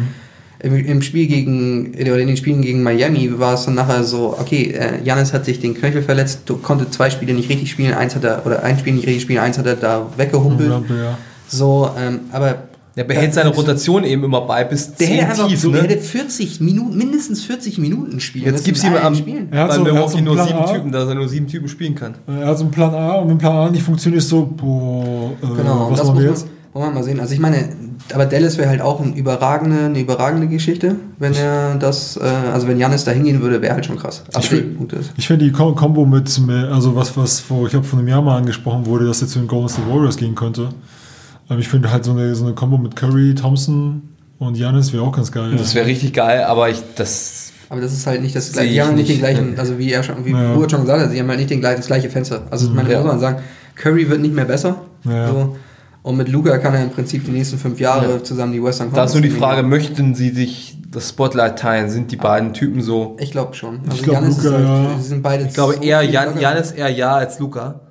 im, im Spiel gegen, oder in den Spielen gegen Miami war es dann nachher so, okay, äh, Janis hat sich den Knöchel verletzt, du- konnte zwei Spiele nicht richtig spielen, eins hat er, oder ein Spiel nicht richtig spielen, eins hat er da weggehumpelt. Ja. So, ähm, aber Der behält seine Rotation eben immer bei bis der 10 hätte einfach tief. so, der ne? hätte 40 Minuten, mindestens 40 Minuten spielen. Jetzt müssen gibt es in ihm am, Spielen. Er hat so- er hat so nur sieben A. Typen, dass er nur sieben Typen spielen kann. Er hat so einen Plan A und wenn Plan A nicht funktioniert, ist so, boah, äh, Genau, und was das machen muss wir man, jetzt? wollen wir mal sehen. Also ich meine, aber Dallas wäre halt auch ein überragende, eine überragende Geschichte, wenn er das, äh, also wenn Janis da hingehen würde, wäre halt schon krass. Absolut gut ist. Ich finde die Kom Kombo mit, also was, was vor, ich habe von einem Jahr mal angesprochen wurde, dass jetzt zu den Golden State Warriors gehen könnte. Ähm, ich finde halt so eine, so eine Kombo mit Curry, Thompson und Giannis wäre auch ganz geil. Das wäre richtig geil, aber ich, das, Aber das ist halt nicht das gleiche. ich Die haben halt nicht den nicht. gleichen, also wie er schon, wie Ja. Ruhe schon gesagt hat, sie haben halt nicht den gleichen, das gleiche Fenster. Also meine, Ja. muss man sagen, Curry wird nicht mehr besser. Ja. So. Und mit Luca kann er im Prinzip die nächsten fünf Jahre zusammen die Western da ist nur die. Frage, möchten sie sich das Spotlight teilen? Sind die beiden Typen so? Ich glaube schon. Also Ich glaub, Giannis ist halt, ja. sind beide Ich glaube so eher, Jan. Janis eher ja als Luca.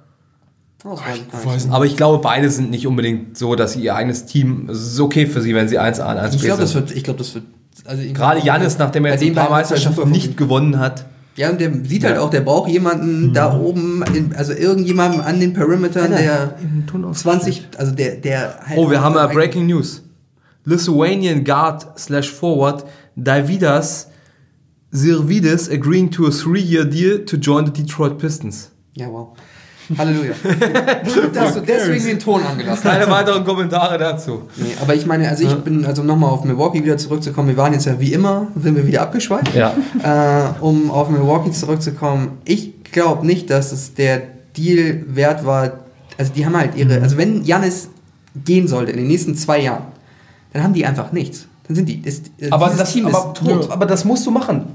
Oh, ich. Aber ich glaube, beide sind nicht unbedingt so, dass sie ihr eigenes Team, es ist okay für sie, wenn sie 1 A und 1 Ich B glaube, das sind. wird, ich glaube, das wird, also Gerade Janis, nachdem er jetzt ein paar halt Meisterschaften nicht gewonnen hat. Ja, und der sieht halt Ja. auch, der braucht jemanden da oben, in, also irgendjemanden an den Perimetern, der 20, also der, der halt Oh, wir haben ja Breaking News. Lithuanian Guard slash Forward Davidas Sirvidis agreeing to a three-year deal to join the Detroit Pistons. Ja, wow. Halleluja. Gut, dass du deswegen den Ton angelassen hast. Keine weiteren Kommentare dazu. Nee, aber ich meine, also ich bin, also nochmal auf Milwaukee wieder zurückzukommen, wir waren jetzt ja wie immer, sind wir wieder abgeschweift. Ja. Äh, um auf Milwaukee zurückzukommen, ich glaube nicht, dass es der Deal wert war. Also die haben halt ihre, also wenn Janis gehen sollte in den nächsten zwei Jahren, dann haben die einfach nichts. Dann sind die, das, Aber dieses das, Team aber, ist tot. aber das musst du machen.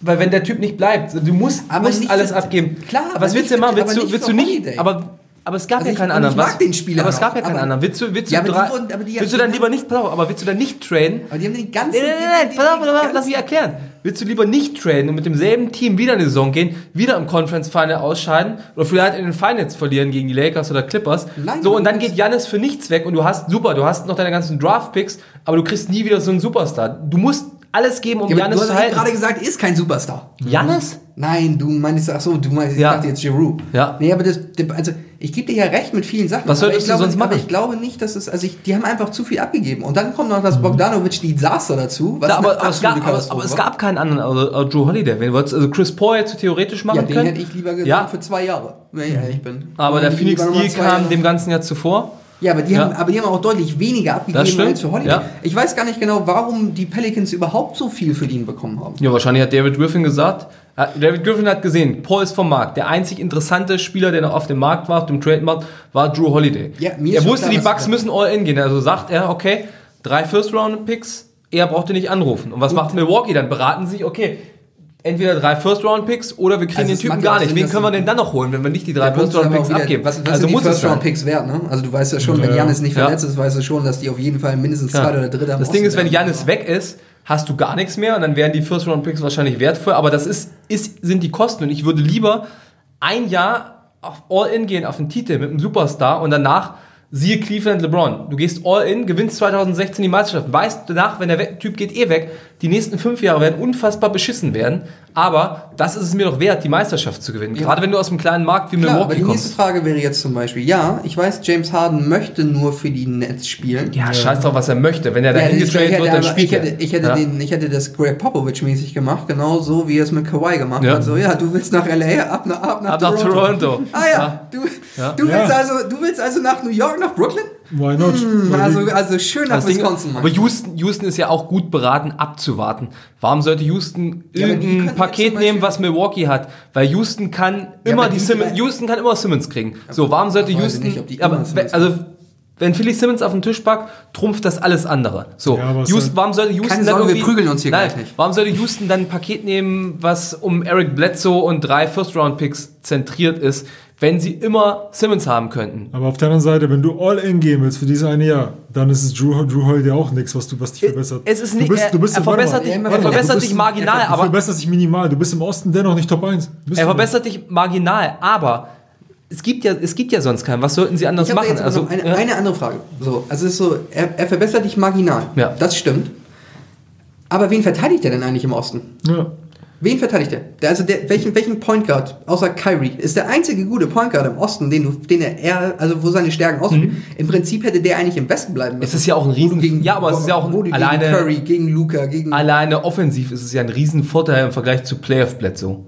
Weil wenn der Typ nicht bleibt, du musst, Aber musst alles für- abgeben. klar, aber was willst du nicht machen? Willst aber du, nicht willst du nicht? Aber, aber es gab Also ja ich- keinen und anderen. ich mag Was- den Spieler Aber es gab noch, ja keinen anderen. Willst du, willst du, Ja, die drei, wurden- willst du dann lieber nicht, pass auf, aber willst du dann nicht traden? Aber die haben den ganzen. Nee, nee, nee, pass auf, pass auf, lass mich erklären. Willst du lieber nicht traden und mit demselben Team wieder in die Saison gehen, wieder im Conference Final ausscheiden oder vielleicht in den Finals verlieren gegen die Lakers oder Clippers? Nein, so, und dann geht Janis für nichts weg und du hast, super, du hast noch deine ganzen Draft-Picks, aber du kriegst nie wieder so einen Superstar. Du musst alles geben, um Ja, aber Janis du hast zu halten. gerade gesagt, ist kein Superstar. Janis? Nein, du meinst, ach so, du meinst, ich Ja. dachte jetzt Giroud. Ja. Nee, aber das, also ich gebe dir ja recht mit vielen Sachen. Was aber solltest ich glaube, du sonst Aber machen? ich glaube nicht, dass es, also ich, die haben einfach zu viel abgegeben. Und dann kommt noch das Bogdanovic-Desaster dazu. Was Ja, eine aber, aber, es gab, aber, aber es gab keinen anderen, also, also Drew Holiday. Wen wolltest, also Chris Paul du theoretisch machen Ja, den können. hätte ich lieber genommen Ja. für zwei Jahre, wenn ich ehrlich bin. aber Dann der Phoenix Deal kam Jahre- dem ganzen Jahr zuvor. Ja, aber die, Ja. Haben, aber die haben auch deutlich weniger abgegeben als für Holiday. ja. Ich weiß gar nicht genau, warum die Pelicans überhaupt so viel für ihn bekommen haben. Ja, wahrscheinlich hat David Griffin gesagt, äh, David Griffin hat gesehen, Paul ist vom Markt. Der einzig interessante Spieler, der noch auf dem Markt war, auf dem Trademarkt, war Drew Holiday. Ja, mir ist er wusste, die Bucks müssen all in gehen. Also sagt er, okay, drei First-Round-Picks, er brauchte nicht anrufen. Und was macht Milwaukee? Dann beraten sie sich, okay, entweder drei First-Round-Picks oder wir kriegen Also den Typen gar nicht. Sinn, Wen können wir denn dann noch holen, wenn wir nicht die drei First-Round-Picks abgeben? Was, was also sind die. First-Round-Picks wert, ne? Also du weißt ja schon, wenn Ja. Janis nicht verletzt ist, weißt du schon, dass die auf jeden Fall mindestens zweiter oder dritter am Das Ding ist, wenn. Janis weg ist, hast du gar nichts mehr und dann wären die First-Round-Picks wahrscheinlich wertvoll. Aber das ist, ist, sind die Kosten und ich würde lieber ein Jahr auf All-In gehen, auf den Titel mit einem Superstar und danach siehe Cleveland LeBron. Du gehst All-In, gewinnst 2016 die Meisterschaft, weißt danach, wenn der Typ geht eh weg, die nächsten fünf Jahre werden unfassbar beschissen werden, aber das ist es mir doch wert, die Meisterschaft zu gewinnen. Gerade wenn du aus einem kleinen Markt wie Klar, aber Milwaukee die nächste kommst. Frage wäre jetzt zum Beispiel, ja, ich weiß, James Harden möchte nur für die Nets spielen. Ja, scheiß drauf, was er möchte. Wenn er da Ja, ich, hingetradet wird, dann spielt ich, hätte, er. ich, hätte Ja. den, ich hätte das Greg Popovich mäßig gemacht, genau so wie er es mit Kawhi gemacht Ja. hat. So, ja, du willst nach LA, ab, nach, ab nach Ab nach Toronto. Ah ja, Ja. Du, Ja. Du, willst Ja. also, du willst also nach New York, nach Brooklyn? Why not? Hm, Also, also schön nach Wisconsin, aber Houston, Houston ist ja auch gut beraten, abzuwarten. Warum sollte Ja, Houston aber die irgendein Paket nehmen, was Milwaukee hat? Weil Houston kann immer aber die die Simmons, Houston kann immer Simmons kriegen. So, warum sollte Houston, nicht, ob die aber, immer Simmons also, wenn Philly Simmons auf den Tisch packt, trumpft das alles andere. So, Ja, aber Houston, warum sollte Houston Keine dann Sorge, wir prügeln uns hier nein, gleich nicht. Warum sollte Houston dann ein Paket nehmen, was um Eric Bledsoe und drei First-Round-Picks zentriert ist, wenn sie immer Simmons haben könnten? aber auf der anderen Seite, wenn du all in gehen willst für dieses eine Jahr, dann ist es Drew, Drew Holiday auch nichts, was, du, was dich verbessert. Es ist du nicht, bist, er, du bist er mal. verbessert dich, er verbessert du dich bist- marginal, Du aber verbesserst dich minimal. Du bist im Osten dennoch nicht Top 1. Bist Er du verbessert dich marginal, aber es gibt ja, es gibt ja sonst keinen. Was sollten sie anders machen? jetzt Also, also, eine, ja. eine andere Frage. So, also es ist so, er, er verbessert dich marginal. Ja. Das stimmt. Aber wen verteidigt er denn eigentlich im Osten? Ja. Wen verteidigt er? Der, also der, welchen, welchen Point Guard, außer Kyrie, ist der einzige gute Point Guard im Osten, den, du, den er, eher, also wo seine Stärken ausspielen. Im Prinzip hätte der eigentlich im Westen bleiben müssen. Mhm. es ist ja auch ein riesen, Gegen- ja, aber es ist ja auch du alleine, gegen Curry, gegen Luca, gegen. alleine offensiv ist es ja ein riesen Vorteil im Vergleich zu Playoff Bledsoe.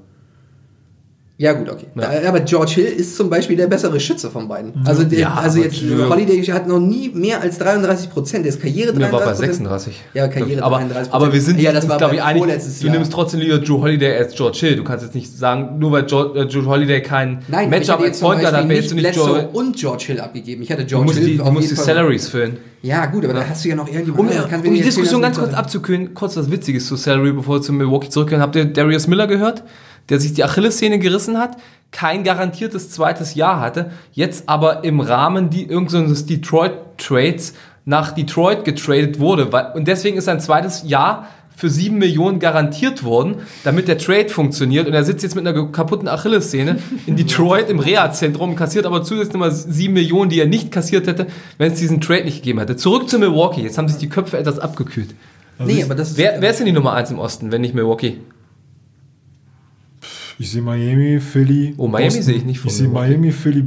Ja, gut, okay. Ja. Äh, Aber George Hill ist zum Beispiel der bessere Schütze von beiden. Also, der, Ja, also jetzt, Holiday hat noch nie mehr als 33 Prozent. Der ist Karriere Mir 33 war bei 36. Ja, Karriere aber, 33%. aber wir sind, Ja, das war glaube ich, einig, du Jahr. nimmst trotzdem lieber Drew Holiday als George Hill. Du kannst jetzt nicht sagen, nur weil George, äh, Drew Holiday kein Nein, Matchup als Point hat, Beispiel jetzt nicht George, und George Hill abgegeben. Ich hätte du George musst Hill die, du musst die Salaries füllen. Ja, gut, aber da hast du ja noch irgendjemand Um, mir um die Diskussion ganz du- kurz abzukühlen, kurz was Witziges zu Salary, bevor wir zu Milwaukee zurückgehen. Habt ihr Darius Miller gehört? Der sich die Achillessehne gerissen hat, kein garantiertes zweites Jahr hatte, jetzt aber im Rahmen die, irgendeines Detroit-Trades nach Detroit getradet wurde. Weil, und deswegen ist sein zweites Jahr für 7 Millionen garantiert worden, damit der Trade funktioniert. Und er sitzt jetzt mit einer kaputten Achillessehne in Detroit im Reha-Zentrum, kassiert aber zusätzlich nochmal 7 Millionen, die er nicht kassiert hätte, wenn es diesen Trade nicht gegeben hätte. Zurück zu Milwaukee. Jetzt haben sich die Köpfe etwas abgekühlt. Nee, aber das ist. Wer, wer ist denn die Nummer 1 im Osten, wenn nicht Milwaukee? Ich sehe Miami, Philly. Oh, Miami sehe ich nicht von Ich sehe. Miami, Philly.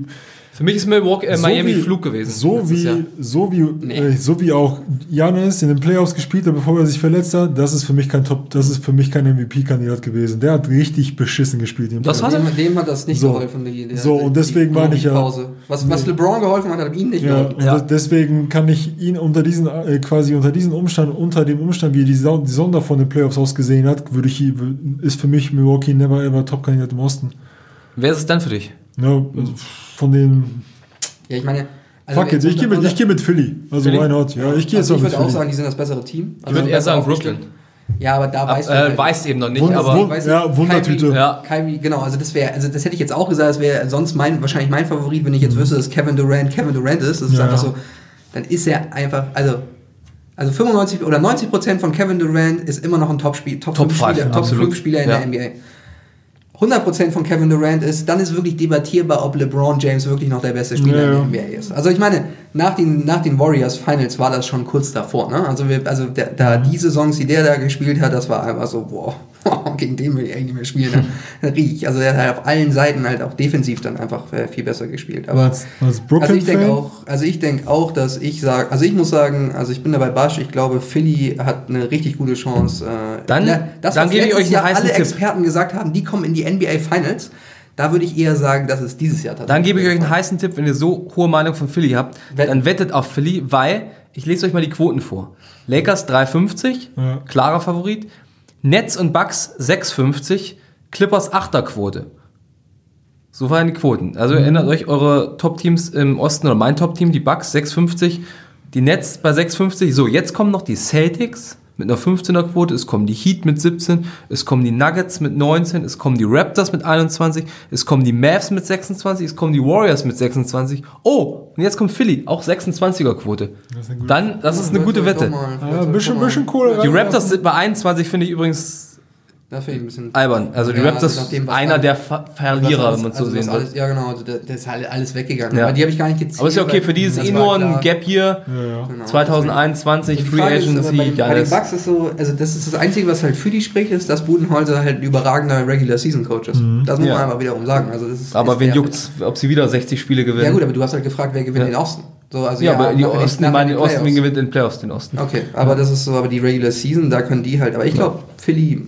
Für mich ist Milwaukee, äh, So Miami wie- Flug gewesen. So wie, Jahr. so, wie, äh, so wie auch Janis in den Playoffs gespielt hat, bevor er sich verletzt hat, das ist für mich kein Top, das ist für mich kein MVP-Kandidat gewesen. Der hat richtig beschissen gespielt. Das Playoffs. hat er- Dem, dem hat das nicht So. geholfen. Die, die, So, und deswegen meine ich ja- Pause. Was, was LeBron geholfen hat, hat ihm nicht Ja, geholfen. und Ja. deswegen kann ich ihn unter diesen, äh, quasi unter diesen Umstand, unter dem Umstand, wie die, Sau- die Sonder von den Playoffs ausgesehen hat, würde ich, ist für mich Milwaukee never ever Top-Kandidat im Osten. Wer ist es dann für dich? Ja, also von den, Ja, ich meine. also fuck it, ich gehe mit, ich gehe mit Philly. Also Philly? why not? Ja, ich gehe jetzt Also auch ich mit würde auch Philly. sagen, die sind das bessere Team. Ich würde eher sagen Brooklyn. Ja, aber da weißt du. Äh, halt- weiß eben noch nicht, Wunder- aber Wunder- Weißt ja, Wundertüte. Kyrie, Ja. Kyrie, genau, also das wäre, also das hätte ich jetzt auch gesagt, das wäre sonst mein, wahrscheinlich mein Favorit, wenn ich jetzt wüsste, dass Kevin Durant Kevin Durant ist. Das ist Ja. einfach so, dann ist er einfach, also, also 95 oder 90 Prozent von Kevin Durant ist immer noch ein Top-Spiel, Top, Top 5 five, Spieler, Top absolut. 5 Spieler in Ja. der NBA. 100% von Kevin Durant ist, dann ist wirklich debattierbar, ob LeBron James wirklich noch der beste Spieler Ja, in der. NBA ist. Also ich meine, nach den, nach den Warriors Finals war das schon kurz davor. Ne? Also, wir, also der, da die Saisons, die der da gespielt hat, das war einfach so, boah, gegen den will ich eigentlich nicht mehr spielen. Ne? Riech. Also der hat auf allen Seiten halt auch defensiv dann einfach äh, viel besser gespielt. Aber Als, als also ich denke auch, also ich denke auch, dass ich sage, also ich muss sagen, also ich bin dabei Basch, ich glaube, Philly hat eine richtig gute Chance. Äh, Dann- ne, das, dann was gebe ich euch einen Jahr heißen alle Tipp. Experten gesagt haben, die kommen in die NBA Finals. Da würde ich eher sagen, dass es dieses Jahr tatsächlich. Dann gebe ich euch einen heißen Tipp, wenn ihr so hohe Meinung von Philly habt, Wetten. dann wettet auf Philly, weil, ich lese euch mal die Quoten vor. Lakers 3,50, Ja. klarer Favorit. Nets und Bucks 6,50, Clippers 8er Quote. So waren die Quoten. Also erinnert euch eure Top-Teams im Osten oder mein Top-Team, die Bucks 6,50, die Nets bei 6,50. So, jetzt kommen noch die Celtics mit einer 15er Quote, es kommen die Heat mit 17, es kommen die Nuggets mit 19, es kommen die Raptors mit 21, es kommen die Mavs mit 26, es kommen die Warriors mit 26. Oh, und jetzt kommt Philly, auch 26er Quote. Das ist eine gute- Dann, das ist eine gute Wette. Ja, ein bisschen, bisschen cool. Die Raptors sind bei 21, finde ich übrigens Da finde ich ein bisschen. albern. Also die Ja, Raptors nachdem, was einer der Ver Verlierer, was wenn man so also sehen alles, will. Ja, genau, also da- das ist halt alles weggegangen. Ja. Aber die habe ich gar nicht gezählt. Aber ist ja okay, für die ist das eh nur ein. Gap hier. Ja, ja. Genau. 2021, Die Free Agency, bei, den- bei den. Bucks ist so, also das ist das Einzige, was halt für die spricht, ist, dass Budenholzer halt ein überragender Regular Season Coach ist. Das muss Ja. man einfach wiederum sagen. Also das ist, Aber ist wen juckt's, ob sie wieder 60 Spiele gewinnen? Ja gut, aber du hast halt gefragt, wer gewinnt Ja. den Osten. So, also ja, aber die Osten, meine, den Osten, gewinnt den Playoffs, den Osten. Okay, aber das ist so, aber die Regular Season, da können die halt, aber ich glaube, Philly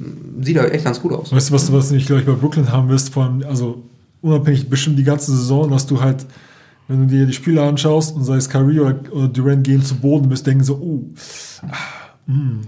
sieht halt echt ganz gut aus. Weißt du, was du, was du nicht, ich, bei Brooklyn haben wirst, vor allem, also unabhängig bestimmt die ganze Saison, dass du halt, wenn du dir die Spiele anschaust und sei es Kyrie oder, oder Durant gehen zu Boden bist, denken so, oh, ah,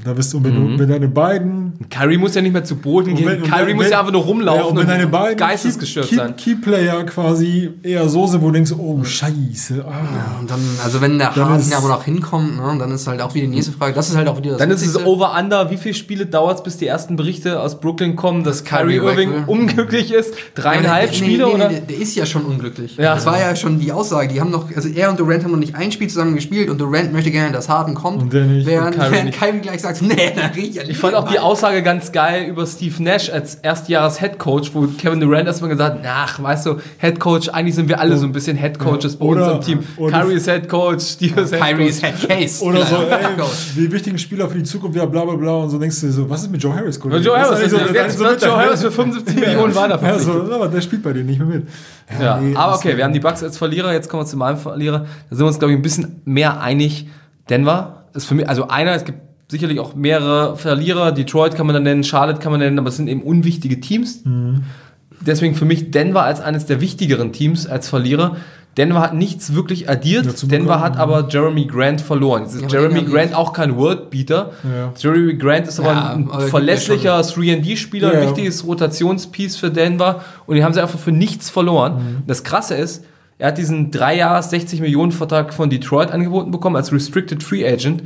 da bist du, wenn, du, wenn deine beiden Kyrie muss ja nicht mehr zu Boden gehen. wenn- Kyrie wenn- muss ja einfach nur ja, rumlaufen und wenn deine beiden geistesgestört Key, sein. Key, Key-Player quasi eher so sind, wo du denkst, oh, scheiße, ah. Und dann, also wenn der Dann Harden ist- aber noch hinkommt, ne, dann ist halt auch wieder die nächste Frage. Das ist halt auch wieder das Dann ist es Wichtigste. over-under. Wie viele Spiele dauert es, bis die ersten Berichte aus Brooklyn kommen, dass Kyrie Kyrie Irving unglücklich ist? Dreieinhalb Nee, Spiele, nee, nee, oder? Der, der ist ja schon unglücklich. Ja. Das war ja schon die Aussage. Die haben noch, also er und Durant haben noch nicht ein Spiel zusammen gespielt und Durant möchte gerne, dass Harden kommt. Und der nicht. Während, Und Kyrie während nicht. Kyrie gleich sagt, nee, da riecht ja Ich fand auch die Aussage ganz geil über Steve Nash als Erstjahres-Headcoach, wo Kevin Durant erstmal gesagt hat, ach, weißt du, Headcoach, eigentlich sind wir alle so ein bisschen Headcoaches bei Oder- uns im Team. Kyrie ist Headcoach, Steve ist Kyrie Headcoach. ist Head Case. Oder so, ey, die wichtigen Spieler für die Zukunft, ja, bla bla bla. Und so denkst du dir so, was ist mit Joe Harris? Kollege? Joe ist Harris, eigentlich jetzt das ist wird Joe Harris für 75 Millionen weiter Ja, so, aber der spielt bei denen nicht mehr mit. Ja, nee, aber okay, wir haben die Bucks als Verlierer, jetzt kommen wir zu meinem Verlierer. Da sind wir uns, glaube ich, ein bisschen mehr einig. Denver ist für mich, also einer, es gibt sicherlich auch mehrere Verlierer. Detroit kann man dann nennen, Charlotte kann man nennen, aber es sind eben unwichtige Teams. Deswegen für mich Denver als eines der wichtigeren Teams als Verlierer. Denver hat nichts wirklich addiert. Dazu Denver bekommen, hat ja. aber Jeremy Grant verloren. Jetzt ist Ja, Jeremy Grant auch kein Worldbeater. Ja. Jeremy Grant ist aber Ja, ein aber verlässlicher 3D-Spieler, Ja, ein wichtiges Rotationspiece für Denver und die haben sie einfach für nichts verloren. Das Krasse ist, er hat diesen 3 Jahres 60 Millionen Vertrag von Detroit angeboten bekommen als Restricted Free Agent.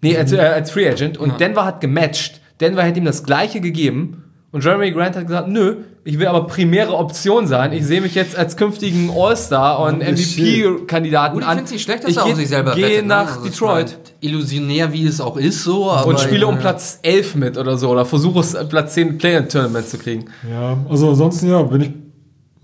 Nee, als, äh, als Free Agent und Denver hat gematcht. Denver hätte ihm das gleiche gegeben und Jeremy Grant hat gesagt, nö, ich will aber primäre Option sein. Ich sehe mich jetzt als künftigen All-Star und MVP-Kandidaten Gut, ich an. finde es nicht schlecht, dass ich er auf sich selber gehe wettet, ne? nach Also Detroit. Illusionär, wie es auch ist, so. Aber und spiele um Platz 11 mit oder so oder versuche es äh, Platz 10 Play-In-Tournament zu kriegen. Ja, also ansonsten, ja, bin ich,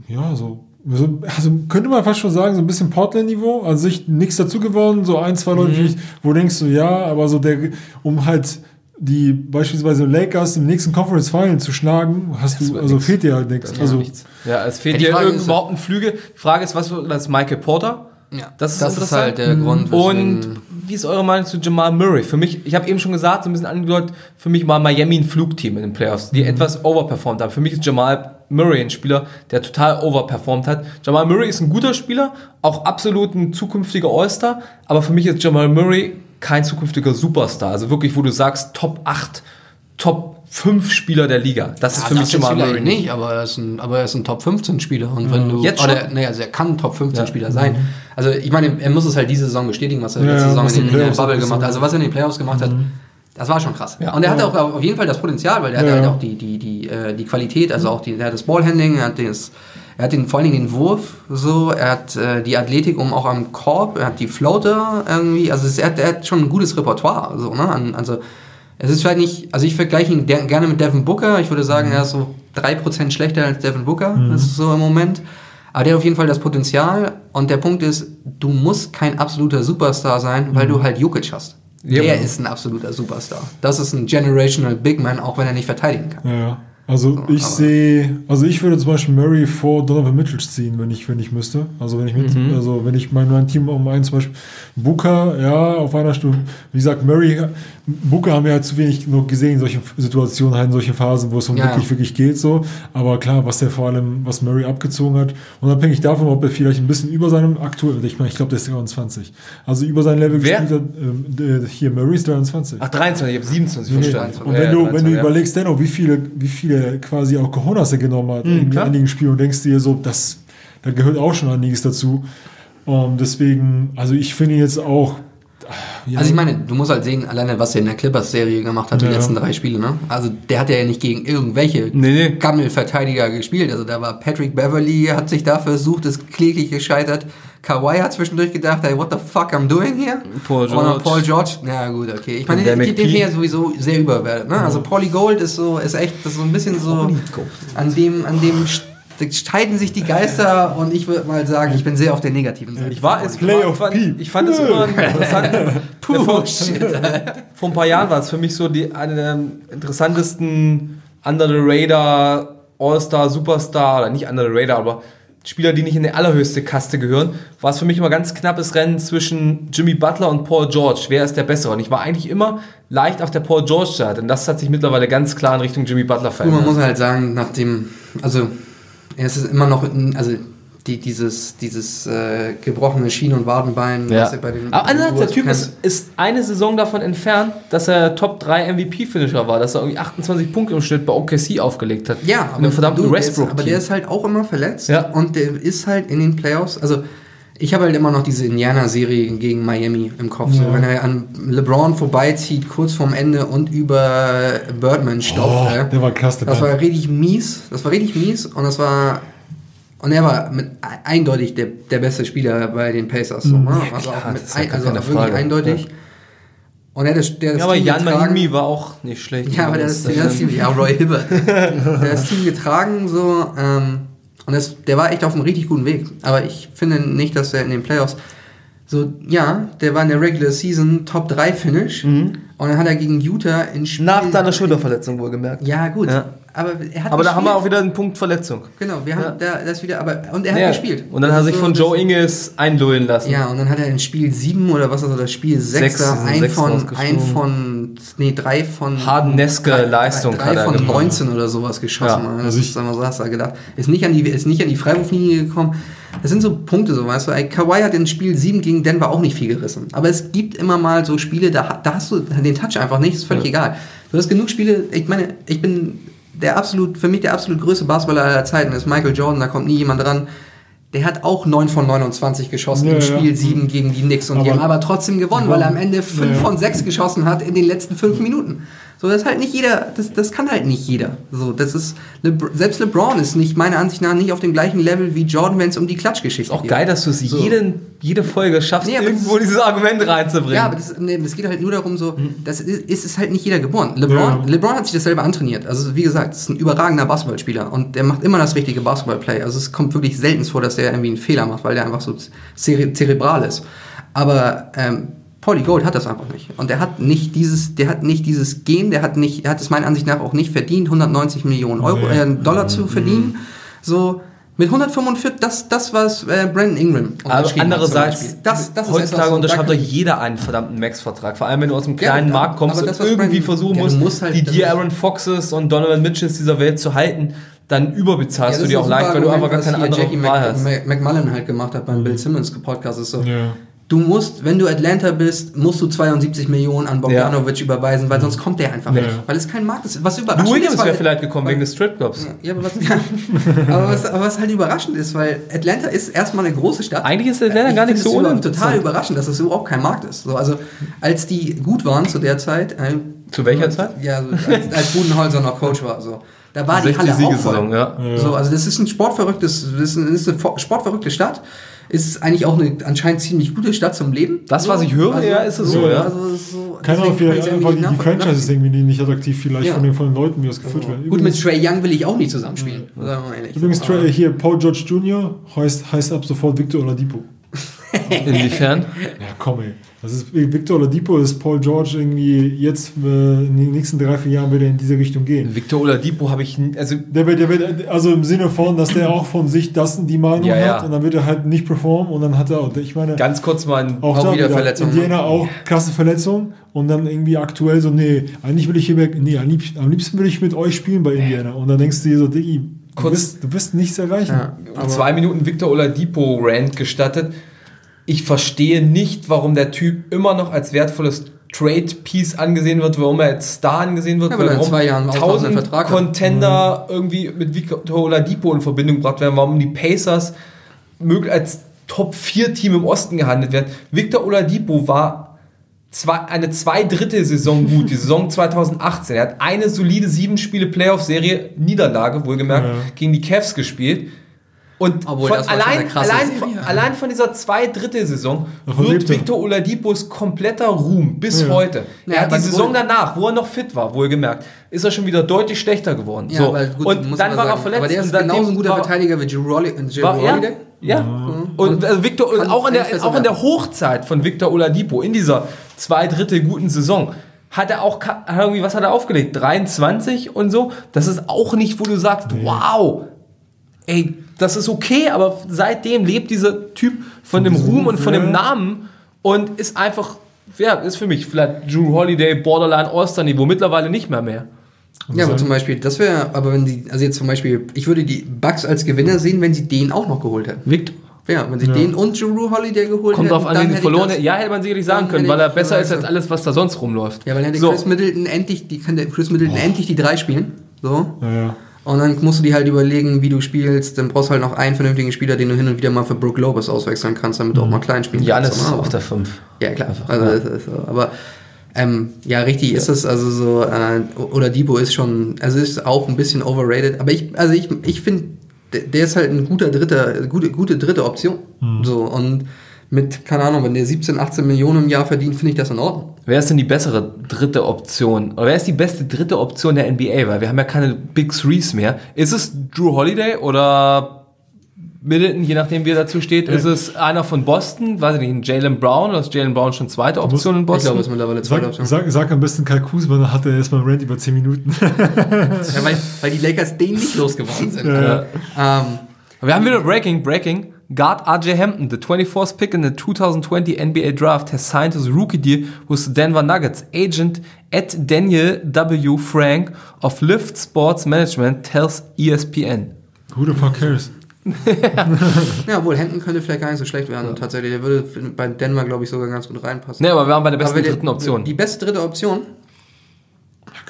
ja, so, so also könnte man fast schon sagen, so ein bisschen Portland-Niveau, an sich nichts dazu gewonnen, so ein, zwei Leute, Mhm. wo denkst du, ja, aber so der, um halt die beispielsweise Lakers im nächsten Conference Final zu schlagen, hast du, also nix. fehlt dir halt nichts. Also, nichts. Ja, es fehlt dir ist- überhaupt ein Flügel. Die Frage ist, was wird das Michael Porter? Ja, Das ist das ist halt der Grund. Und wie ist eure Meinung zu Jamal Murray? Für mich, ich habe eben schon gesagt, so ein bisschen angedeutet, für mich war Miami ein Flugteam in den Playoffs, die etwas overperformt haben. Für mich ist Jamal Murray ein Spieler, der total overperformt hat. Jamal Murray ist ein guter Spieler, auch absolut ein zukünftiger All-Star, aber für mich ist Jamal Murray kein zukünftiger Superstar. Also wirklich, wo du sagst, Top 8, Top 5 Spieler der Liga. Das ist Ja, für mich das Jamal vielleicht Murray nicht, aber er ist ein, aber er ist ein Top 15 Spieler und wenn du Jetzt schon? oder naja, also er kann ein Top 15 Ja. Spieler sein. Also ich meine, er muss es halt diese Saison bestätigen, was er Ja, letzte ja, Saison in, den- in Playoffs Bubble gemacht hat. Also was er in den Playoffs gemacht hat, das war schon krass. Ja. Und er hatte auch auf jeden Fall das Potenzial, weil er hatte Ja, halt ja. auch die die die äh, die Qualität, also auch die er hat das Ballhandling, er hat das er hat den, vor allen Dingen den Wurf, so, er hat äh, die Athletik um auch am Korb, er hat die Floater irgendwie, also es, er, hat, er hat schon ein gutes Repertoire, so, ne? An, also es ist vielleicht nicht, also ich vergleiche ihn der, gerne mit Devin Booker. Ich würde sagen, er ist so 3% schlechter als Devin Booker. Das ist so im Moment. Aber der hat auf jeden Fall das Potenzial. Und der Punkt ist, du musst kein absoluter Superstar sein, weil du halt Jokic hast. Ja. Der ist ein absoluter Superstar. Das ist ein generational Big Man, auch wenn er nicht verteidigen kann. ja. Also So, ich sehe, also ich würde zum Beispiel Murray vor Donovan Mitchell ziehen, wenn ich, wenn ich müsste. Also wenn ich mit, Mhm. also wenn ich mein, mein Team um einen zum Beispiel Booker, ja, auf einer Stufe, wie gesagt, Murray, Booker haben wir halt zu wenig noch gesehen, solche Situationen, halt in solchen Phasen, wo es um Ja, wirklich, ja. wirklich geht, so. Aber klar, was der vor allem, was Murray abgezogen hat, unabhängig davon, ob er vielleicht ein bisschen über seinem aktuellen, ich meine, ich glaube, der ist 23. Also über sein Level Wer? gespielt hat, ähm, der- hier, Murray ist 23. Ach, 23, ich habe 27 Nee, verstanden. Und Ja, wenn ja, du, wenn 23, du ja. überlegst, dennoch, wie viele, wie viele quasi auch Cojones er genommen hat in Mhm, klar. einigen Spielen und denkst dir so, das, da gehört auch schon einiges dazu. Um, deswegen, also ich finde jetzt auch, ja, Also ich meine, du musst halt sehen, alleine was er in der Clippers-Serie gemacht hat, die Ja. letzten drei Spiele, ne? Also der hat ja nicht gegen irgendwelche Nee. Gammelverteidiger gespielt. Also da war Patrick Beverly, hat sich da versucht, ist kläglich gescheitert. Kawhi hat zwischendurch gedacht, hey, what the fuck I'm doing here? Paul Und dann George. Paul George, ja gut, okay. Ich meine, Der finde ich ja sowieso sehr überwertet. Ne? Also Paulie Gold ist so, ist echt, das ist so ein bisschen so, an dem, an dem st- streiten sich die Geister und ich würde mal sagen, ich bin sehr auf der negativen Seite. Ich war es Playoff ich fand, Peep. ich fand es immer interessant. Puh, vor, shit. vor ein paar Jahren war es für mich so die, eine der interessantesten Under the Radar, All-Star, Superstar, oder nicht Under the Radar, aber Spieler, die nicht in die allerhöchste Kaste gehören, war es für mich immer ganz knappes Rennen zwischen Jimmy Butler und Paul George. Wer ist der Bessere? Und ich war eigentlich immer leicht auf der Paul George-Seite. Und das hat sich mittlerweile ganz klar in Richtung Jimmy Butler Gut, man verändert. muss halt sagen, nachdem, also es ist immer noch, in- also die, dieses, dieses äh, gebrochene Schien- und Wadenbein, Ja. was er bei den Aber andererseits, der Typ ist, ist eine Saison davon entfernt, dass er Top 3 MVP-Finisher war, dass er irgendwie 28 Punkte im Schnitt bei OKC aufgelegt hat. Ja, in einem verdammten du, der ist, aber der ist halt auch immer verletzt Ja. und der ist halt in den Playoffs, also ich habe halt immer noch diese Indiana-Serie gegen Miami im Kopf. So, wenn er an LeBron vorbeizieht, kurz vorm Ende und über Birdman stopft. Oh, der war krass, der Das war richtig mies. Das war richtig mies und das war. Und er war mit eindeutig der, der beste Spieler bei den Pacers. So, ne? Also klar, auch mit das ist ja ein, also wirklich Frage. eindeutig. Und er hat das, der das ja, aber Team Jan getragen. Mahimi war auch nicht schlecht. Ja, aber der ist, der ist Team, ja, Roy Hibbert. der hat das Team getragen, so, ähm, und das, der war echt auf einem richtig guten Weg. Aber ich finde nicht, dass er in den Playoffs, so, ja, der war in der Regular Season Top 3 Finish. Und dann hat er gegen Utah in Spiel. Mhm. Nach seiner Schulterverletzung wohlgemerkt. Ja, gut. Ja. Aber er hat Aber da haben wir auch wieder einen Punkt Verletzung. Genau, wir haben Ja. da, das wieder, aber, und er hat Ja. gespielt. Und dann hat er Das sich ist von so, Joe das- Ingles einlullen lassen. Ja, und dann hat er in Spiel 7 oder was ist das, Spiel 6, Sechs, da, sind ein sechs von, ein von, nee, drei von. Hardeneske Leistung drei, hat drei er von gemacht. 19 oder sowas geschossen. Ja, das also ist, ich- sag mal, so hast du gedacht. Ist nicht, an die, ist nicht an die Freiwurflinie gekommen. Das sind so Punkte, so weißt du. Ey, Kawhi hat in Spiel 7 gegen Denver auch nicht viel gerissen. Aber es gibt immer mal so Spiele, da, da hast du den Touch einfach nicht, ist völlig egal. Du hast genug Spiele, ich meine, ich bin der absolut, für mich der absolut größte Basketballer aller Zeiten ist Michael Jordan, da kommt nie jemand dran. Der hat auch 9 von 29 geschossen Ja, im ja. Spiel 7 gegen die Knicks und die Aber- haben aber trotzdem gewonnen, weil er am Ende 5 Ja, ja. von 6 geschossen hat in den letzten 5 Minuten. So, das halt nicht jeder, das, das kann halt nicht jeder. So, das ist, Lebr selbst LeBron ist nicht, meiner Ansicht nach, nicht auf dem gleichen Level wie Jordan, wenn es um die Klatschgeschichte Auch geht. geil, dass du es So. jeden, jede Folge schaffst, Nee, irgendwo das- dieses Argument reinzubringen. Ja, aber das, nee, es geht halt nur darum, so, das ist, ist es halt nicht jeder geboren. LeBron, Ja. LeBron hat sich das selber antrainiert. Also, wie gesagt, ist ein überragender Basketballspieler und der macht immer das richtige Basketballplay. Also, es kommt wirklich selten vor, dass der irgendwie einen Fehler macht, weil der einfach so zere zerebral ist. Aber, ähm, Paulie Gold hat das einfach nicht. Und der hat nicht dieses, der hat nicht dieses Gen, der hat nicht, er hat es meiner Ansicht nach auch nicht verdient, 190 Millionen Euro, Nee. äh, Dollar zu verdienen. So, mit 145, das, das was äh, Brandon Ingram Aber andererseits, das, das ist heutzutage etwas, so, unterschreibt doch jeder einen verdammten Max-Vertrag. Vor allem, wenn du aus einem Ja, kleinen aber- Markt kommst und das, irgendwie Brandon- versuchen ja, musst, musst halt- die dir Aaron Foxes und Donovan Mitchells dieser Welt zu halten, dann überbezahlst Ja, du die auch leicht, weil du einfach gar keine andere Jackie Wahl hast. Mc, McMullen halt gemacht hat beim Bill Simmons Podcast. Ist so, Ja. Du musst, wenn du Atlanta bist, musst du 72 Millionen an Bogdanovic überweisen, weil sonst kommt der einfach Ja. nicht. Weil es kein Markt ist. Was überraschend Williams ist, wäre vielleicht gekommen weil- wegen des Stripclubs. Ja, aber was, ja. aber, was, aber was halt überraschend ist, weil Atlanta ist erstmal eine große Stadt. Eigentlich ist Atlanta Ich gar nicht so über- total überraschend, dass es überhaupt kein Markt ist. So, also als die gut waren zu der Zeit. Äh, Zu welcher Zeit? Ja, so, als, als Budenholzer noch Coach war. So. Da war die 60 Halle auch voll. ja. So, also das ist ein sportverrücktes, das ist eine, sportverrückte Stadt. Ist eigentlich auch eine anscheinend ziemlich gute Stadt zum Leben. Das, was ich höre, ja, ist es so, ja. Also, es so Keine Ahnung, vielleicht einfach die, die Franchises irgendwie nicht attraktiv vielleicht Ja. von, den, von den Leuten, wie das geführt wird. Gut, mit Trey Young will ich auch nicht zusammenspielen. Sagen wir mal ehrlich. Übrigens, Trey, hier, Paul George Jr. heißt, heißt ab sofort Victor Oladipo. Inwiefern? Ja, komm ey. Das ist Victor Oladipo, ist Paul George irgendwie jetzt äh, in den nächsten drei, vier Jahren wieder in diese Richtung gehen. Victor Oladipo habe ich, also Der wird, der wird, also im Sinne von, dass der auch von sich das die Meinung Ja, ja. hat und dann wird er halt nicht performen und dann hat er, und ich meine, ganz kurz mal ein auch, Auch da wieder Verletzung, ne? Indiana auch krasse Verletzung und dann irgendwie aktuell so, nee, eigentlich will ich hier weg, nee, am liebsten, am liebsten will ich mit euch spielen bei Indiana. Und dann denkst du dir so, Diggi, du Kurz- bist, du bist nichts erreichen. Ja. zwei Minuten Victor Oladipo Rant gestattet. Ich verstehe nicht, warum der Typ immer noch als wertvolles Trade Piece angesehen wird, warum er als Star angesehen wird, Ja, weil er warum zwei Jahren tausend Vertrag. Contender irgendwie mit Victor Oladipo in Verbindung gebracht werden, warum die Pacers mög- als Top 4 Team im Osten gehandelt werden. Victor Oladipo war zwei, eine zwei Drittel Saison gut, die Saison 2018. Er hat eine solide sieben Spiele Playoff-Serie, Niederlage wohlgemerkt, Ja. gegen die Cavs gespielt. Und Obwohl, von, allein, allein, Serie. von, allein von dieser zwei Drittel Saison Davon wird er. Victor Oladipos kompletter Ruhm bis Ja. heute. Ja, er hat die Saison wohl- danach, wo er noch fit war, wohlgemerkt, ist er schon wieder deutlich schlechter geworden. Ja, so. aber gut, und dann war er sagen. verletzt. Aber der ist genauso ein guter war, Verteidiger wie Drew Rolli- Drew war, ja, Holiday. ja. Und also Victor, und Kann auch, in der, auch in der. Hochzeit von Victor Oladipo, in dieser zwei Drittel guten Saison, hat er auch irgendwie, was hat er aufgelegt? 23 und so. Das ist auch nicht, wo du sagst, wow, ey, das ist okay, aber seitdem lebt dieser Typ von dem Ruhm und von dem Namen und ist einfach, ja, ist für mich vielleicht Drew Holiday, Borderline All-Star-Niveau, mittlerweile nicht mehr mehr. Ja, aber zum Beispiel, das wäre, aber wenn die, also jetzt zum Beispiel, ich würde die Bucks als Gewinner sehen, wenn sie den auch noch geholt hätten. Victor. Ja, wenn sie Ja. den und Drew Holiday geholt Kommt hätten, an, wen sie hätte ich verloren das-. Ja, hätte man sicherlich sagen können, weil er besser ist gesagt. als alles, was da sonst rumläuft. Ja, weil hätte so. Chris Middleton endlich, die kann der Chris Middleton endlich die drei spielen. So. Ja, ja. Und dann musst du dir halt überlegen, wie du spielst. Dann brauchst du halt noch einen vernünftigen Spieler, den du hin und wieder mal für Brook Lopez auswechseln kannst, damit du auch mal klein spielen Janis kannst. ne? auf der 5. Ja, klar. Also, das ist. Aber ähm, ja, richtig ist es. Also so, äh, oder Debo ist schon, also ist auch ein bisschen overrated. Aber ich, also ich, ich finde, der, ist halt ein guter dritter, gute, gute dritte Option. So, und mit, keine Ahnung, wenn der 17, 18 Millionen im Jahr verdient, finde ich das in Ordnung. Wer ist denn die bessere dritte Option? Oder wer ist die beste dritte Option der NBA? Weil wir haben ja keine Big Threes mehr. Ist es Drew Holiday oder Middleton, je nachdem wie er dazu steht? Ist es einer von Boston? Weiß ich nicht, ein Jalen Brown? Oder ist Jalen Brown schon zweite Option in Ich glaube, Boston? es ist mittlerweile zweite Sag, Option. sag, sag am besten Kai Kuzma, dann hat er erstmal einen Rant über 10 Minuten. Ja, weil, weil die Lakers den nicht losgeworden sind. Ja. Ähm, Wir haben wieder Breaking, Breaking. Guard RJ Hampton, the 24th pick in the 2020 NBA Draft, has signed his rookie deal with the Denver Nuggets. Agent at Daniel W. Frank of Lift Sports Management tells ESPN. Who the fuck cares? ja, wohl, Hampton könnte vielleicht gar nicht so schlecht werden. Tatsächlich, der würde bei Denver, glaube ich, sogar ganz gut reinpassen. Ne, aber wir waren bei der besten dritten Option. Die beste dritte Option?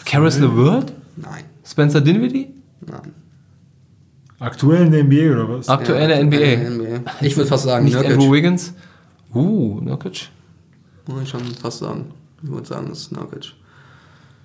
Caris LeVert? Nein. Spencer Dinwiddie? Nein. Aktuell in der NBA oder was? Aktuelle Ja, NBA. NBA. Ich würde fast sagen, Nicht Nurkic. Andrew Wiggins? Uh, Nurkic. Muss ich schon fast sagen. Ich würde sagen, das ist Nurkic.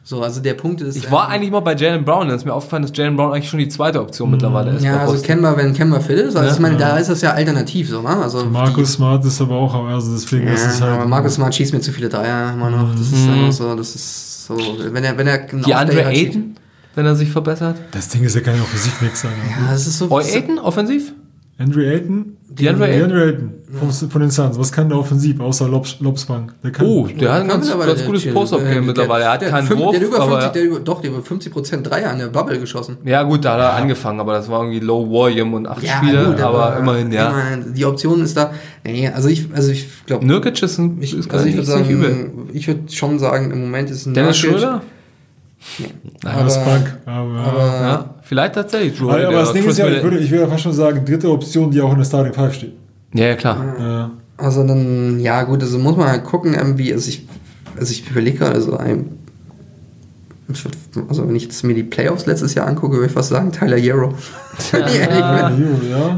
So, also der Punkt ist... Ich war ähm, eigentlich mal bei Jalen Brown, dann ist mir aufgefallen, dass Jalen Brown eigentlich schon die zweite Option mittlerweile ist. Ja, also. Kemba, wenn Kemba fit ist, also Ja. ich meine, da ist das ja alternativ so, ne? Also Markus Smart ist aber auch, also deswegen Die, ist es ja, halt. aber Markus Smart schießt mir zu viele Dreier immer noch. Das ist einfach so, das ist so, wenn er, wenn er Die Andre Ayton, wenn er sich verbessert. Das Ding ist ja kein Offensivmix, Alter. Ja, das ist so. Oi Ayton, offensiv? Andre Ayton? DeAndre Ayton? DeAndre Ayton vom, von den Suns. Was kann der offensiv, außer Lobs, Lobsbank? Der kann, Oh, der hat ein ganz, mittlerweile ganz gutes Post-Up-Game der- mittlerweile. Er hat der keinen fünf- Wurf, Der hat über 50, aber... der über, doch, der über 50% Dreier an der Bubble geschossen. Ja gut, da hat er angefangen, aber das war irgendwie Low Volume und acht Spiele, gut, aber, immerhin, ja. immerhin, die Option ist da. Nee, also ich, also ich glaube, Nurkic ist, ein, ich, ist also ich würde nicht übel. sagen, ich würde schon sagen, im Moment ist ein Dennis Schröder? Lobsbank. Aber, aber Ja, vielleicht tatsächlich Drew aber, aber das Ding Chris ist ja, ich würde, ich würde fast schon sagen, dritte Option, die auch in der Starting Five steht. Ja, ja, klar. Ja. Also dann, ja gut, also muss man halt gucken, irgendwie, also ich, also ich überlege gerade, also ein, also wenn ich jetzt mir die Playoffs letztes Jahr angucke, würde ich fast sagen, Tyler Hero. Wenn ich ehrlich bin. ja.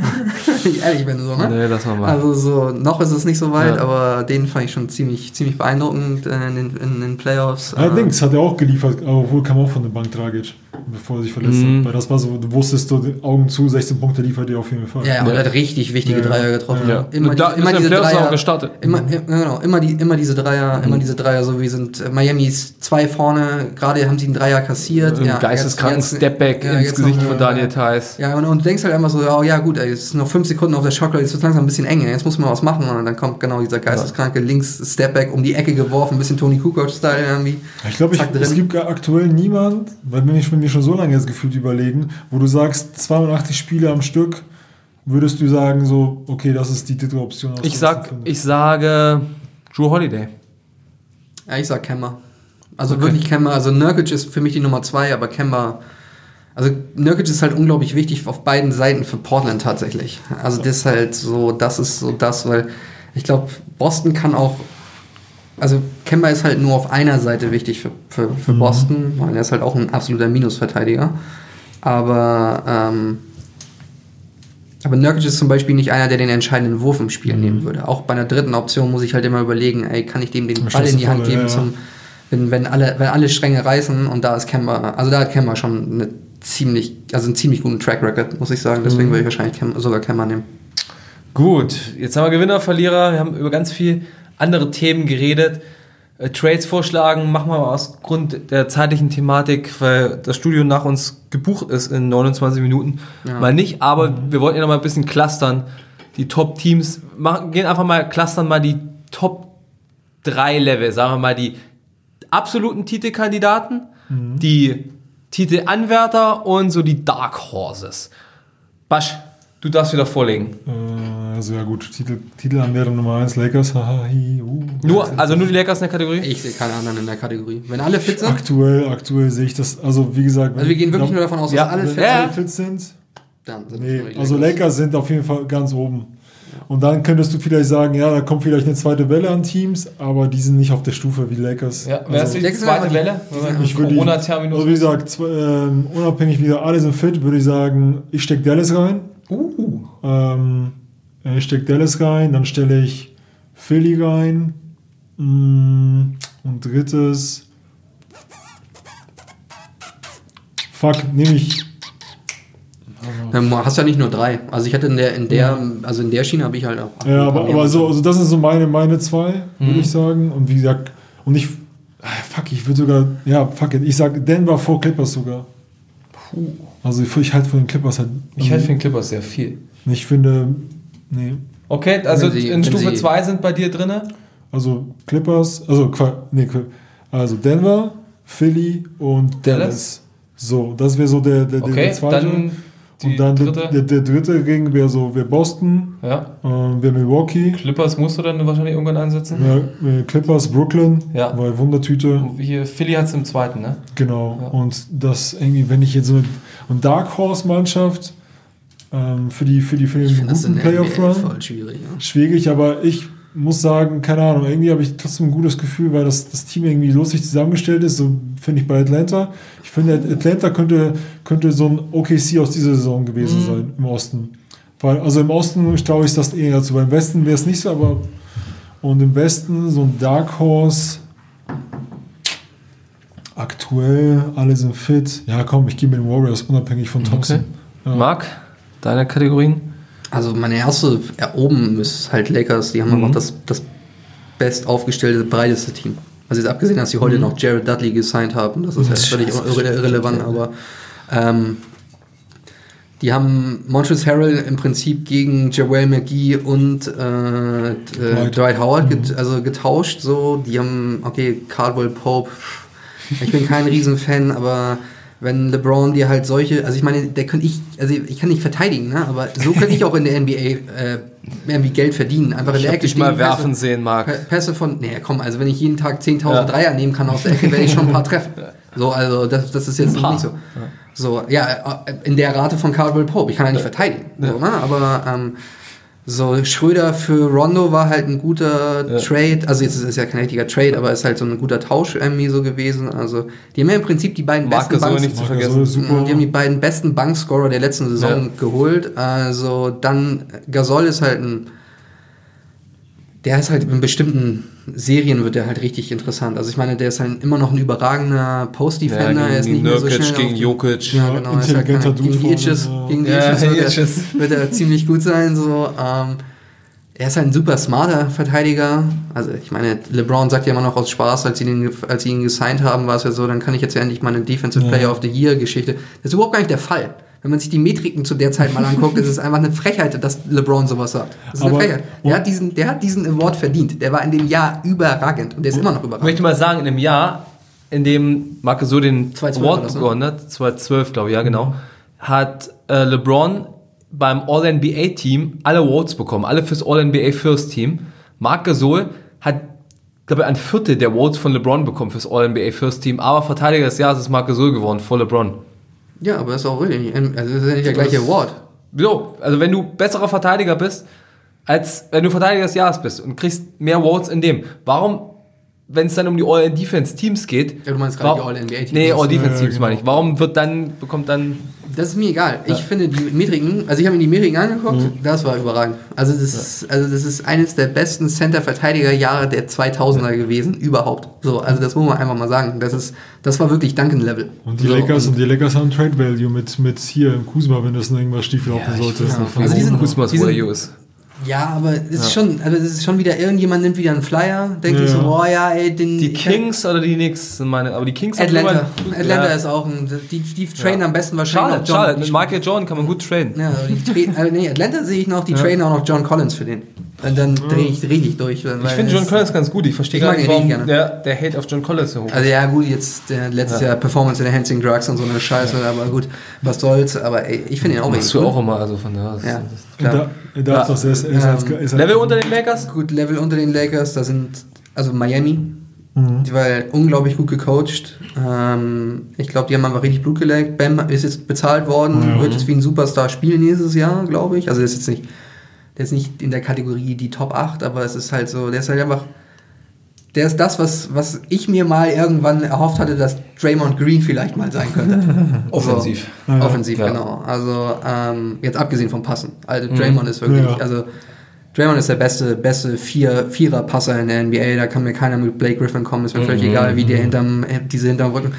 Wenn ich ehrlich bin, so, ne? Nee, lass mal mal. Also so, noch ist es nicht so weit, Ja. aber den fand ich schon ziemlich, ziemlich beeindruckend in den, in den Playoffs. Allerdings hat er auch geliefert, aber wohl kam auch von der Bank Dragic, bevor er sich verletzt Mhm. hat. Weil das war so, du wusstest, du Augen zu, 16 Punkte liefert er auf jeden Fall. Ja, ja, und er hat richtig wichtige Ja. Dreier getroffen. Ja. Immer, da die, immer er diese Dreier. auch gestartet. Immer, ja, genau, immer, die, immer diese Dreier, immer diese Dreier, so wie sind äh, Miamis zwei vorne, gerade haben sie einen Dreier kassiert. Ein geisteskranken Stepback ja, ins Gesicht noch, von Daniel Theiss. Ja, und, und du denkst halt einfach so, ja, oh, ja gut, ey, es ist noch fünf Sekunden auf der Shotclock, jetzt wird langsam ein bisschen eng, jetzt muss man was machen und dann kommt genau dieser geisteskranke links Stepback um die Ecke geworfen, ein bisschen Tony Kukoc-Style irgendwie. Ich glaube, ich, es gibt aktuell niemand, weil wenn wir schon so lange jetzt gefühlt überlegen, wo du sagst, 82 Spiele am Stück, würdest du sagen, so, okay, das ist die dritte Option. Ich sag, ich sage Drew Holiday. Ja, ich sag Kemba. Also Okay. wirklich Kemba. Also Nurkic ist für mich die Nummer zwei, aber Kemba. Also Nurkic ist halt unglaublich wichtig auf beiden Seiten für Portland tatsächlich. Also das ist halt so, das ist so das, weil ich glaube, Boston kann auch. Also Kemba ist halt nur auf einer Seite wichtig für, für, für Boston, weil er ist halt auch ein absoluter Minusverteidiger. Aber ähm, aber Nurkic ist zum Beispiel nicht einer, der den entscheidenden Wurf im Spiel nehmen würde. Auch bei einer dritten Option muss ich halt immer überlegen, ey, kann ich dem den Ball in die Hand geben, ja, ja. zum, wenn, wenn, alle, wenn alle Stränge reißen und da ist Kemba, also da hat Kemba schon eine ziemlich, also einen ziemlich guten Track Record, muss ich sagen. Deswegen Mhm. würde ich wahrscheinlich Kemba, sogar Kemba nehmen. Gut, jetzt haben wir Gewinner, Verlierer. Wir haben über ganz viel andere Themen geredet. Äh, Trades vorschlagen, machen wir mal aus Grund der zeitlichen Thematik, weil das Studio nach uns gebucht ist in 29 Minuten. Mal nicht, aber wir wollten ja noch mal ein bisschen clustern. Die Top-Teams, machen, gehen einfach mal, clustern mal die Top 3 Level, sagen wir mal die absoluten Titelkandidaten, die Titelanwärter und so die Dark Horses. Basch, du darfst wieder vorlegen. Äh, also ja gut, Titel, Titelanwärter Nummer 1, Lakers, haha, hi, uh. Nur, also nur die Lakers in der Kategorie? Ich sehe keine anderen in der Kategorie. Wenn alle fit sind, Aktuell, aktuell sehe ich das, also wie gesagt, also wir gehen wirklich wenn- nur davon aus, dass Ja, alle fit wenn ja. alle fit sind, dann sind nee, also Lakers sind auf jeden Fall ganz oben. Und dann könntest du vielleicht sagen, ja, da kommt vielleicht eine zweite Welle an Teams, aber die sind nicht auf der Stufe wie Lakers. Ja, wer ist also, die zweite Welle? ich würde Corona-Terminus. Also wie gesagt, ähm, unabhängig wie gesagt, alle sind fit, würde ich sagen, ich stecke Dallas rein. Uh. Ähm, äh, ich stecke Dallas rein, dann stelle ich Philly rein. Mm, Und drittes. Fuck, nehme ich. Ähm, hast ja nicht nur drei. Also ich hatte in der, in der, also in der Schiene habe ich halt auch. Ja, aber, aber so, also das sind so meine, meine zwei, würde Mhm. ich sagen. Und wie gesagt, und ich. ah, Fuck, ich würde sogar. Ja, fuck it. Ich sage Denver vor Clippers sogar. Also ich, halte von den Clippers halt. Ich halte für den Clippers sehr viel. Ich finde. Nee. Okay, also sie- in Stufe sie- 2 sind bei dir drinne. Also Clippers, also nee, also Denver, Philly und Dallas? Dallas. So, das wäre so der, der, der Okay, zweite. dann und dann dritte. Der, der, dritte Ring wäre so wär Boston, Ja. äh, wäre Milwaukee, Clippers musst du dann wahrscheinlich irgendwann einsetzen. ja, äh, Clippers, Brooklyn, Ja. weil Wundertüte, Hier, Philly hat es im zweiten, ne? genau. Ja. Und das irgendwie, wenn ich jetzt so eine und Dark Horse Mannschaft ähm, für die für die für den guten der Playoff NBA Run voll schwierig. Ja. schwierig, aber ich muss sagen, keine Ahnung, irgendwie habe ich trotzdem ein gutes Gefühl, weil das, das Team irgendwie lustig zusammengestellt ist, so finde ich bei Atlanta. Ich finde, Atlanta könnte, könnte so ein OKC aus dieser Saison gewesen Mhm. sein im Osten. Weil, also im Osten glaube ich das eher dazu. Beim Westen wäre es nicht so, aber und im Westen so ein Dark Horse. Aktuell, alle sind fit. Ja, komm, ich gehe mit den Warriors, unabhängig von Thompson. Ja. Marc, deine Kategorien? Also meine erste ja, oben ist halt Lakers. Die haben Mhm. einfach das, das best aufgestellte, breiteste Team. Also jetzt abgesehen, dass sie heute Mhm. noch Jared Dudley gesigned haben, das ist ja völlig irre irrelevant, aber ähm, die haben Montrezl Harrell im Prinzip gegen Joel McGee und äh, äh, Dwight. Dwight Howard Mhm. get, also getauscht. So, die haben okay Caldwell Pope. Ich bin kein Riesenfan, aber wenn LeBron dir halt solche, also ich meine, der könnte ich, also ich kann nicht verteidigen, ne? aber so könnte ich auch in der NBA äh, irgendwie Geld verdienen. Einfach in Ich der hab Ecke dich mal werfen Pässe- sehen, Marc. Pässe von, nee, komm, also wenn ich jeden Tag 10.000 Ja. Dreier nehmen kann aus der Ecke, werde ich schon ein paar treffen. So, also das, das ist jetzt nicht so. So, ja, äh, in der Rate von Caldwell Pope. Ich kann ja nicht verteidigen. So, ne? Aber ähm, so Schröder für Rondo war halt ein guter Ja. Trade. Also jetzt ist es ja kein richtiger Trade, aber ist halt so ein guter Tausch irgendwie so gewesen. Also die haben ja im Prinzip die beiden Marc besten Banks- nicht zu vergessen. Gasol, und die haben die beiden besten Bankscorer der letzten Saison Ja. geholt. Also dann Gasol ist halt ein der ist halt in bestimmten Serien wird der halt richtig interessant. Also ich meine, der ist halt immer noch ein überragender Post-Defender. Ja, er ist gegen nicht mehr so Nurkic, schnell. gegen auf die- Jokic. Ja, Ja, genau. er Ist halt intelligenter kein, gegen Itches, ja. gegen die Ja, Itches wird, er, wird er ziemlich gut sein. So. Ähm, er ist halt ein super smarter Verteidiger. Also ich meine, LeBron sagt ja immer noch aus Spaß, als sie, den, als sie ihn gesigned haben, war es ja so, dann kann ich jetzt ja endlich meine Defensive Ja. Player of the Year Geschichte. Das ist überhaupt gar nicht der Fall. Wenn man sich die Metriken zu der Zeit mal anguckt, ist es einfach eine Frechheit, dass LeBron sowas sagt. Das ist eine Aber- Frechheit. Der hat, diesen, der hat diesen Award verdient. Der war in dem Jahr überragend und der ist immer noch Ich überragend. möchte mal sagen, in einem Jahr, in dem Marc so den 2012 war Award das, ne? begonnen hat, 2012 glaube ich, ja genau, hat äh, LeBron beim All-NBA-Team alle Votes bekommen, alle fürs All-NBA First Team. Marc Gasol hat, glaube ich, ein Viertel der Votes von LeBron bekommen fürs All-NBA First Team, aber Verteidiger des Jahres ist Marc Gasol geworden, vor LeBron. Ja, aber das ist auch richtig. Also das ist ja nicht der gleiche Award. So, also wenn du besserer Verteidiger bist, als wenn du Verteidiger des Jahres bist und kriegst mehr Votes in dem, warum, wenn es dann um die All-Defense-Teams geht, Ja, du meinst gerade die warum- All-NBA-Teams. Nee, Ja, ja, All-Defense-Teams genau. meine ich. Warum wird dann, bekommt dann, Das ist mir egal. Ich finde die Metriken, also ich habe mir die Metriken angeguckt, das war überragend. Also das, ist, also das ist eines der besten Center-Verteidiger-Jahre der 2000er gewesen, überhaupt. So, also das muss man einfach mal sagen. Das ist, das war wirklich Duncan-Level. Und die so, Lakers und- und die Lakers haben Trade Value mit, mit hier im Kuzma, wenn das noch irgendwas schief laufen sollte. Also die sind- Kusmas die sind-. Ja, aber es ist schon, also es ist schon wieder, irgendjemand nimmt wieder einen Flyer, denkt Ja, sich so, ja. boah, ja, ey, den. Die Kings oder die Knicks sind meine, aber die Kings Atlanta. immer- Atlanta ja. ist auch ein, die, die traden am besten wahrscheinlich noch John. die Mit Michael Jordan kann man gut traden. Ja, die also nee, Atlanta sehe ich noch, die traden auch noch John Collins für den. Und dann drehe ich richtig durch. Ich finde John Collins ganz gut. Ich verstehe gar nicht, ihn warum der, der Hate auf John Collins so hoch ist. Also ja gut, jetzt der letztes Jahr Performance Enhancing Drugs und so eine Scheiße, aber gut, was soll's, aber ey, ich finde ihn auch Machst richtig du gut. auch immer, also von daher. Ja, klar. da, darf Ja. ist, Ähm, Level unter den Lakers? Gut, Level unter den Lakers, da sind also Miami, Mhm. die war unglaublich gut gecoacht. Ähm, ich glaube, die haben einfach richtig Blut geleckt. Bam ist jetzt bezahlt worden, Ja. wird jetzt wie ein Superstar spielen nächstes Jahr, glaube ich. Also ist jetzt nicht, ist nicht in der Kategorie die Top 8, aber es ist halt so, der ist halt einfach, der ist das, was, was ich mir mal irgendwann erhofft hatte, dass Draymond Green vielleicht mal sein könnte. Offensiv. So, offensiv, Ja. genau. Also ähm, jetzt abgesehen vom Passen. Also Draymond ist wirklich, Ja. also Draymond ist der beste, beste Vier, Vierer-Passer in der NBA. Da kann mir keiner mit Blake Griffin kommen. Ist mir völlig egal, wie der hinterm, diese hinterm Rücken,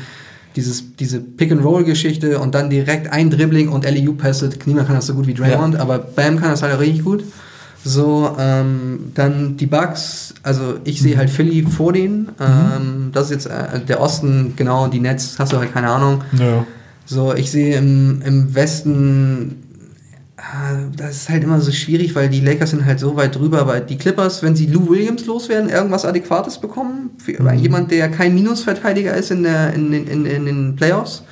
dieses, diese Pick-and-Roll-Geschichte und dann direkt ein Dribbling und LEU-Pässe. Niemand kann das so gut wie Draymond, aber Bam kann das halt auch richtig gut. So, ähm, dann die Bucks, also ich sehe halt Philly vor denen. Ähm, das ist jetzt äh, der Osten, genau, die Nets, hast du halt keine Ahnung. ja. So, ich sehe im, im Westen, das ist halt immer so schwierig, weil die Lakers sind halt so weit drüber, aber die Clippers, wenn sie Lou Williams loswerden, irgendwas Adäquates bekommen, für jemand, der kein Minusverteidiger ist in, der, in, den- in, in den Playoffs,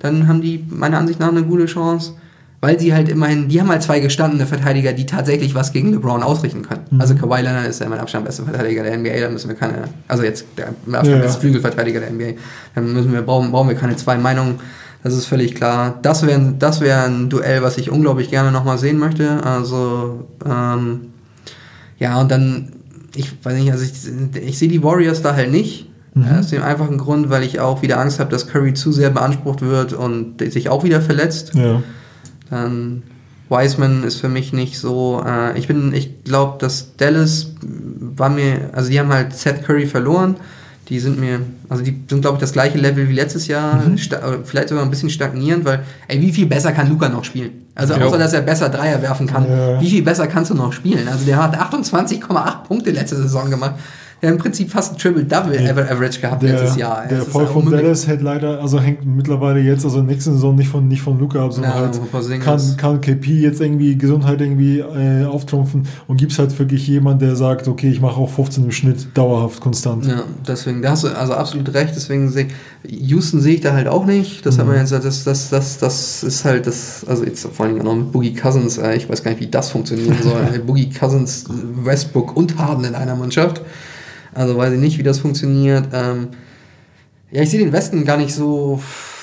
dann haben die meiner Ansicht nach eine gute Chance. Weil sie halt immerhin, die haben halt zwei gestandene Verteidiger, die tatsächlich was gegen LeBron ausrichten können. Also Kawhi Leonard ist ja mein Abstand beste Verteidiger der NBA, da müssen wir keine, also jetzt der Abstand Ja, ja. beste Flügelverteidiger der NBA, dann müssen wir, brauchen, brauchen wir keine zwei Meinungen. Das ist völlig klar. Das wäre das wär ein Duell, was ich unglaublich gerne nochmal sehen möchte. Also, ähm, ja, und dann, ich weiß nicht, also ich, ich sehe die Warriors da halt nicht. Aus dem einfachen Grund, weil ich auch wieder Angst habe, dass Curry zu sehr beansprucht wird und sich auch wieder verletzt. ja. Dann Wiseman ist für mich nicht so. Äh, ich bin, ich glaube, dass Dallas war mir, also die haben halt Seth Curry verloren. Die sind mir, also die sind glaube ich das gleiche Level wie letztes Jahr, sta- oder vielleicht sogar ein bisschen stagnierend, weil, ey, wie viel besser kann Luca noch spielen? Also Ja. außer dass er besser Dreier werfen kann, Ja. wie viel besser kannst du noch spielen? Also der hat 28,8 Punkte letzte Saison gemacht. Hat im Prinzip fast ein Triple-Double Average gehabt Der, letztes Jahr. der Erfolg von. Dallas hält leider, also hängt mittlerweile jetzt, also nächste Saison nicht von, nicht von Luca ab, sondern Ja, halt kann, kann KP jetzt irgendwie Gesundheit irgendwie äh, auftrumpfen und gibt es halt wirklich jemand, der sagt, okay, ich mache auch 15 im Schnitt dauerhaft konstant. Ja, deswegen, da hast du also absolut recht, deswegen sehe Houston sehe ich da halt auch nicht. Das hat man jetzt, das, das, das, das ist halt das, also jetzt vor auch noch mit Boogie Cousins, äh, ich weiß gar nicht, wie das funktionieren soll. Boogie Cousins, Westbrook und Harden in einer Mannschaft. Also weiß ich nicht, wie das funktioniert. Ähm, ja, ich sehe den Westen gar nicht so.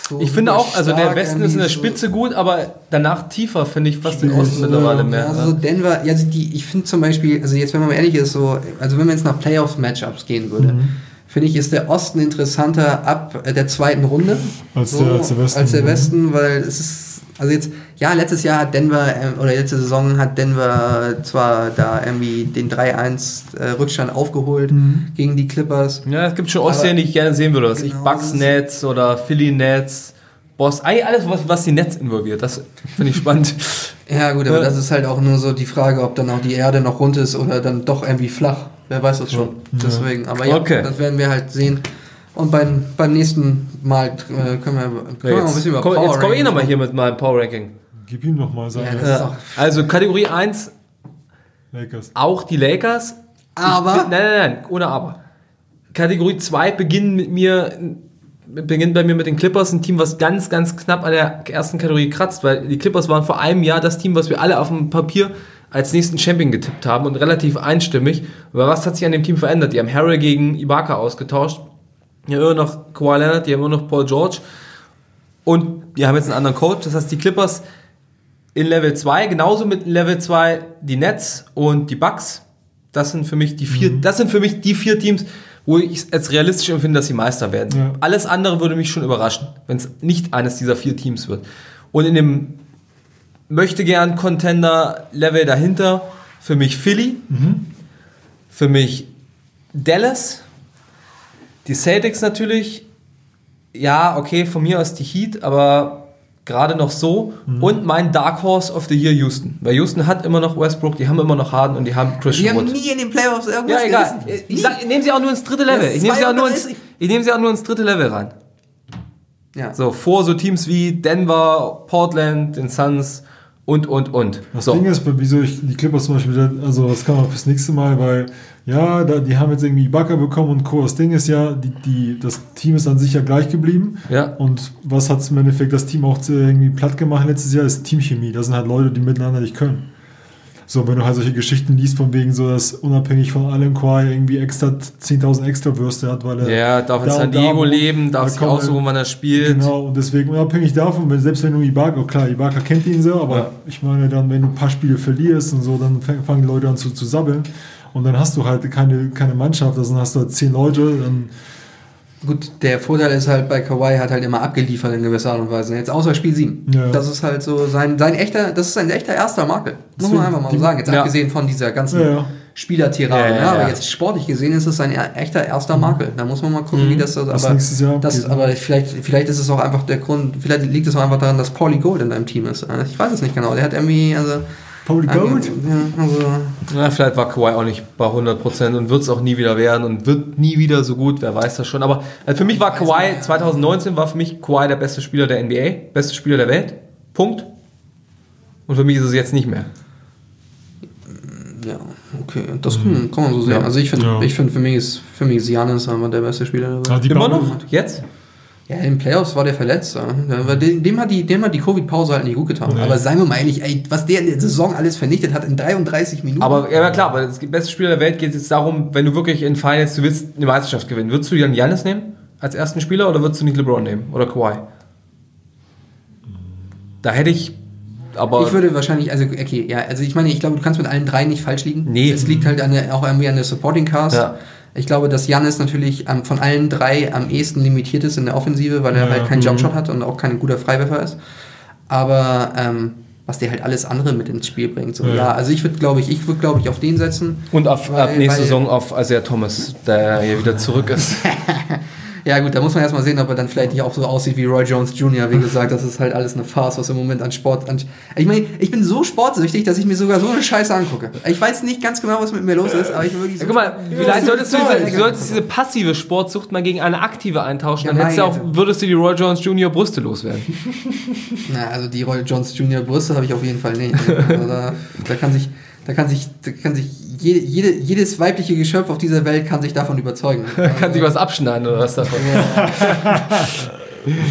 so Ich finde auch, also der Westen ist in der irgendwie so- Spitze gut, aber danach tiefer finde ich fast den Osten mittlerweile mehr. Also so Denver, ja, also die, ich finde zum Beispiel, also jetzt, wenn man mal ehrlich ist, so, also wenn man jetzt nach Playoffs-Matchups gehen würde, Mhm. finde ich, ist der Osten interessanter ab der zweiten Runde. Als der- als der Westen. Als der Mhm. Westen, weil es ist, also jetzt, ja, letztes Jahr hat Denver, äh, oder letzte Saison hat Denver zwar da irgendwie den 3-1 äh, Rückstand aufgeholt Mhm. gegen die Clippers. Ja, es gibt schon Ostserien, die ich gerne sehen würde. Ich Genau, Bucks das ist- Nets oder Philly Nets, Boss, alles, was, was die Nets involviert. Das finde ich spannend. Ja, gut, aber Ja. das ist halt auch nur so die Frage, ob dann auch die Erde noch rund ist oder dann doch irgendwie flach. Wer weiß das schon. Deswegen, aber ja, Okay. das werden wir halt sehen. Und beim, beim nächsten Mal äh, können, wir, können wir mal ein bisschen über komm, jetzt komme ich nochmal hier mit meinem Power Ranking. Gib ihm noch mal seine Ja, Also Kategorie 1, Lakers. auch die Lakers. Aber- Ich, bin- nein, nein, nein, ohne Aber. Kategorie 2 beginnt mit mir, beginnt bei mir mit den Clippers, ein Team, was ganz, ganz knapp an der ersten Kategorie kratzt, weil die Clippers waren vor einem Jahr das Team, was wir alle auf dem Papier als nächsten Champion getippt haben und relativ einstimmig. Aber was hat sich an dem Team verändert? Die haben Harry gegen Ibaka ausgetauscht. Die haben immer noch Kawhi Leonard, die haben immer noch Paul George. Und die haben jetzt einen anderen Coach. Das heißt, die Clippers in Level 2, genauso mit Level 2 die Nets und die Bucks. Das sind für mich die vier, Mhm. das sind für mich die vier Teams, wo ich es als realistisch empfinde, dass sie Meister werden. Ja. Alles andere würde mich schon überraschen, wenn es nicht eines dieser vier Teams wird. Und in dem möchte gern Contender Level dahinter für mich Philly, Mhm. für mich Dallas, die Celtics natürlich, ja, okay, von mir aus die Heat, aber gerade noch so. Mhm. Und mein Dark Horse of the Year Houston. Weil Houston hat immer noch Westbrook, die haben immer noch Harden und die haben die Christian haben Wood. nie in den Playoffs irgendwas Ja, egal. gerissen. Ich, sag, ich nehme sie auch nur ins dritte Level. Ich nehme sie, auch nur ins, 32. ich nehme sie auch nur ins dritte Level rein. ja. So, vor so Teams wie Denver, Portland, den Suns und, und, und. Das so. Ding ist, wieso ich die Clippers zum Beispiel, also das kann man fürs nächste Mal, weil ja, da, die haben jetzt irgendwie Ibaka bekommen und Co. Das Ding ist ja, die, die, das Team ist an sich ja gleich geblieben. Ja. Und was hat im Endeffekt das Team auch irgendwie platt gemacht letztes Jahr, ist Teamchemie. Das sind halt Leute, die miteinander nicht können. So, wenn du halt solche Geschichten liest, von wegen so, dass unabhängig von allem Kawhi irgendwie extra 10.000 extra Würste hat, weil er. Ja, darf in da San da Diego wohnt. leben, darf Da sich aussuchen, halt- wann er spielt. Genau, und deswegen unabhängig davon, wenn, selbst wenn du Ibaka, klar, Ibaka kennt ihn so, aber Ja. ich meine dann, wenn du ein paar Spiele verlierst und so, dann fang- fangen die Leute an zu, zu sabbeln und dann hast du halt keine, keine Mannschaft, also dann hast du halt zehn Leute, dann Gut, der Vorteil ist halt, bei Kawhi hat halt immer abgeliefert in gewisser Art und Weise. Jetzt außer Spiel 7. Ja. Das ist halt so sein, sein echter, das ist sein echter erster Makel. Muss man einfach mal so sagen. Jetzt Ja. abgesehen von dieser ganzen Ja, ja. Spielertirade. Ja, ja, Ja, aber jetzt sportlich gesehen ist es sein er- echter erster Makel. Da muss man mal gucken, wie das so aber, nächstes Jahr das, aber vielleicht, vielleicht ist es auch einfach der Grund, vielleicht liegt es auch einfach daran, dass Paulie Gold in deinem Team ist. Ich weiß es nicht genau. Der hat irgendwie, also. Pauli Gold. Ja, also Ja, vielleicht war Kawhi auch nicht bei 100% und wird es auch nie wieder werden und wird nie wieder so gut, wer weiß das schon. Aber also für mich war Kawhi, 2019 war für mich Kawhi der beste Spieler der NBA, beste Spieler der Welt. Punkt. Und für mich ist es jetzt nicht mehr. Ja, okay, das kann, kann man so sehen. Ja. Also ich finde, Ja. ich finde für mich ist für mich ist Giannis einfach der beste Spieler der Welt. Ja, die Immer noch? Jetzt? Ja, in den Playoffs war der verletzt. Dem, hat die, dem hat die Covid-Pause halt nicht gut getan. Nee. Aber seien wir mal ehrlich, ey, was der in der Saison alles vernichtet hat in 33 Minuten. Aber ja, klar, aber das beste Spieler der Welt geht jetzt darum, wenn du wirklich in Finals, du willst eine Meisterschaft gewinnen. Würdest du dann Giannis nehmen als ersten Spieler oder würdest du nicht LeBron nehmen oder Kawhi? Da hätte ich, aber ich würde wahrscheinlich, also okay, ja, also ich meine, ich glaube, du kannst mit allen drei nicht falsch liegen. Nee. Es liegt halt an der, auch irgendwie an der Supporting Cast. Ja. Ich glaube, dass Janis natürlich ähm, von allen drei am ehesten limitiert ist in der Offensive, weil er Ja. halt keinen Jumpshot hat und auch kein guter Freiwerfer ist. Aber ähm, was der halt alles andere mit ins Spiel bringt. So, Ja. ja. also ich würde, glaube ich, ich würde, glaube ich, auf den setzen. und auf, ab Weil- nächste weil- Saison auf Isaiah Thomas, der hier wieder zurück ist. Ja gut, da muss man erstmal sehen, ob er dann vielleicht nicht auch so aussieht wie Roy Jones Jr. Wie gesagt, das ist halt alles eine Farce, was im Moment an Sport... An ich meine, ich bin so sportsüchtig, dass ich mir sogar so eine Scheiße angucke. Ich weiß nicht ganz genau, was mit mir los ist, aber ich bin wirklich so... Guck mal, vielleicht solltest du, diese, du solltest diese passive Sportsucht mal gegen eine aktive eintauschen, Ja, dann du nein. auch, würdest du die Roy Jones Jr. Brüste loswerden. Na, also die Roy Jones Jr. Brüste habe ich auf jeden Fall nicht. Also da, da kann sich... Da kann sich, da kann sich jede, jede, jedes weibliche Geschöpf auf dieser Welt kann sich davon überzeugen. Kann sich was abschneiden oder was davon.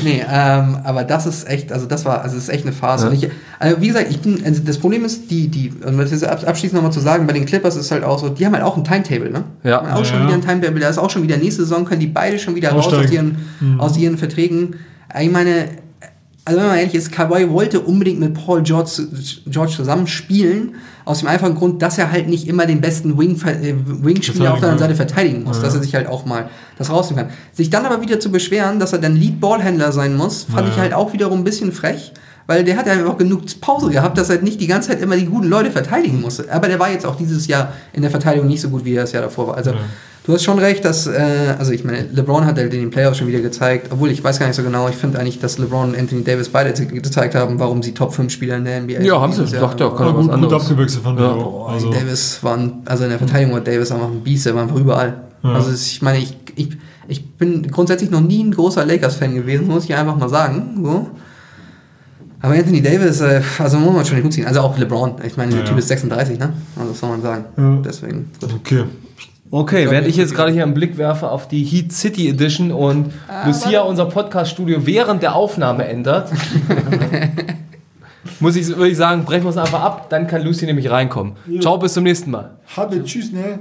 Nee, ähm, aber das ist echt, also das war, also das ist echt eine Phase. Ja. Und ich, also wie gesagt, ich bin, also das Problem ist, die, die, um das jetzt ab- abschließend nochmal zu sagen, bei den Clippers ist halt auch so, die haben halt auch ein Timetable, ne? Ja. Haben Auch schon Ja. wieder ein Timetable, da ist auch schon wieder nächste Saison, können die beide schon wieder raus aus Aussteigen. ihren, aus ihren Verträgen. Ich meine, also wenn man ehrlich ist, Kawhi wollte unbedingt mit Paul George, George zusammen spielen, aus dem einfachen Grund, dass er halt nicht immer den besten Wing, äh, Wing-Spieler auf der anderen Seite verteidigen muss, dass er sich halt auch mal das rausnehmen kann. Sich dann aber wieder zu beschweren, dass er dann Lead-Ballhändler sein muss, fand ich halt auch wiederum ein bisschen frech. Weil der hat ja auch genug Pause gehabt, dass er nicht die ganze Zeit immer die guten Leute verteidigen musste. Aber der war jetzt auch dieses Jahr in der Verteidigung nicht so gut, wie er das Jahr davor war. Also du hast schon recht, dass, äh, also ich meine, LeBron hat halt in den Playoffs schon wieder gezeigt, obwohl ich weiß gar nicht so genau, ich finde eigentlich, dass LeBron und Anthony Davis beide ge- gezeigt haben, warum sie Top 5 Spieler in der NBA Ja, haben sie. Sagt Ja, keiner was gut, abgewechselt fand ich Ja. auch. Also, Davis war, ein, also in der Verteidigung war Davis einfach ein Biest, der war einfach überall. Ja. Also ich meine, ich, ich, Ich bin grundsätzlich noch nie ein großer Lakers-Fan gewesen, muss ich einfach mal sagen. So. Aber Anthony Davis, äh, also muss man schon nicht gut ziehen. Also auch LeBron. Ich meine, der Ja, Typ ja. ist 36, ne? Also was soll man sagen. Ja. Deswegen. Gut. Okay. Okay, während ich jetzt gerade hier einen Blick werfe auf die Heat City Edition und ah, Lucia unser Podcast-Studio während der Aufnahme ändert, muss ich, würde sagen, brechen wir es einfach ab, dann kann Lucy nämlich reinkommen. Ja. Ciao, bis zum nächsten Mal. Habe, tschüss, ne?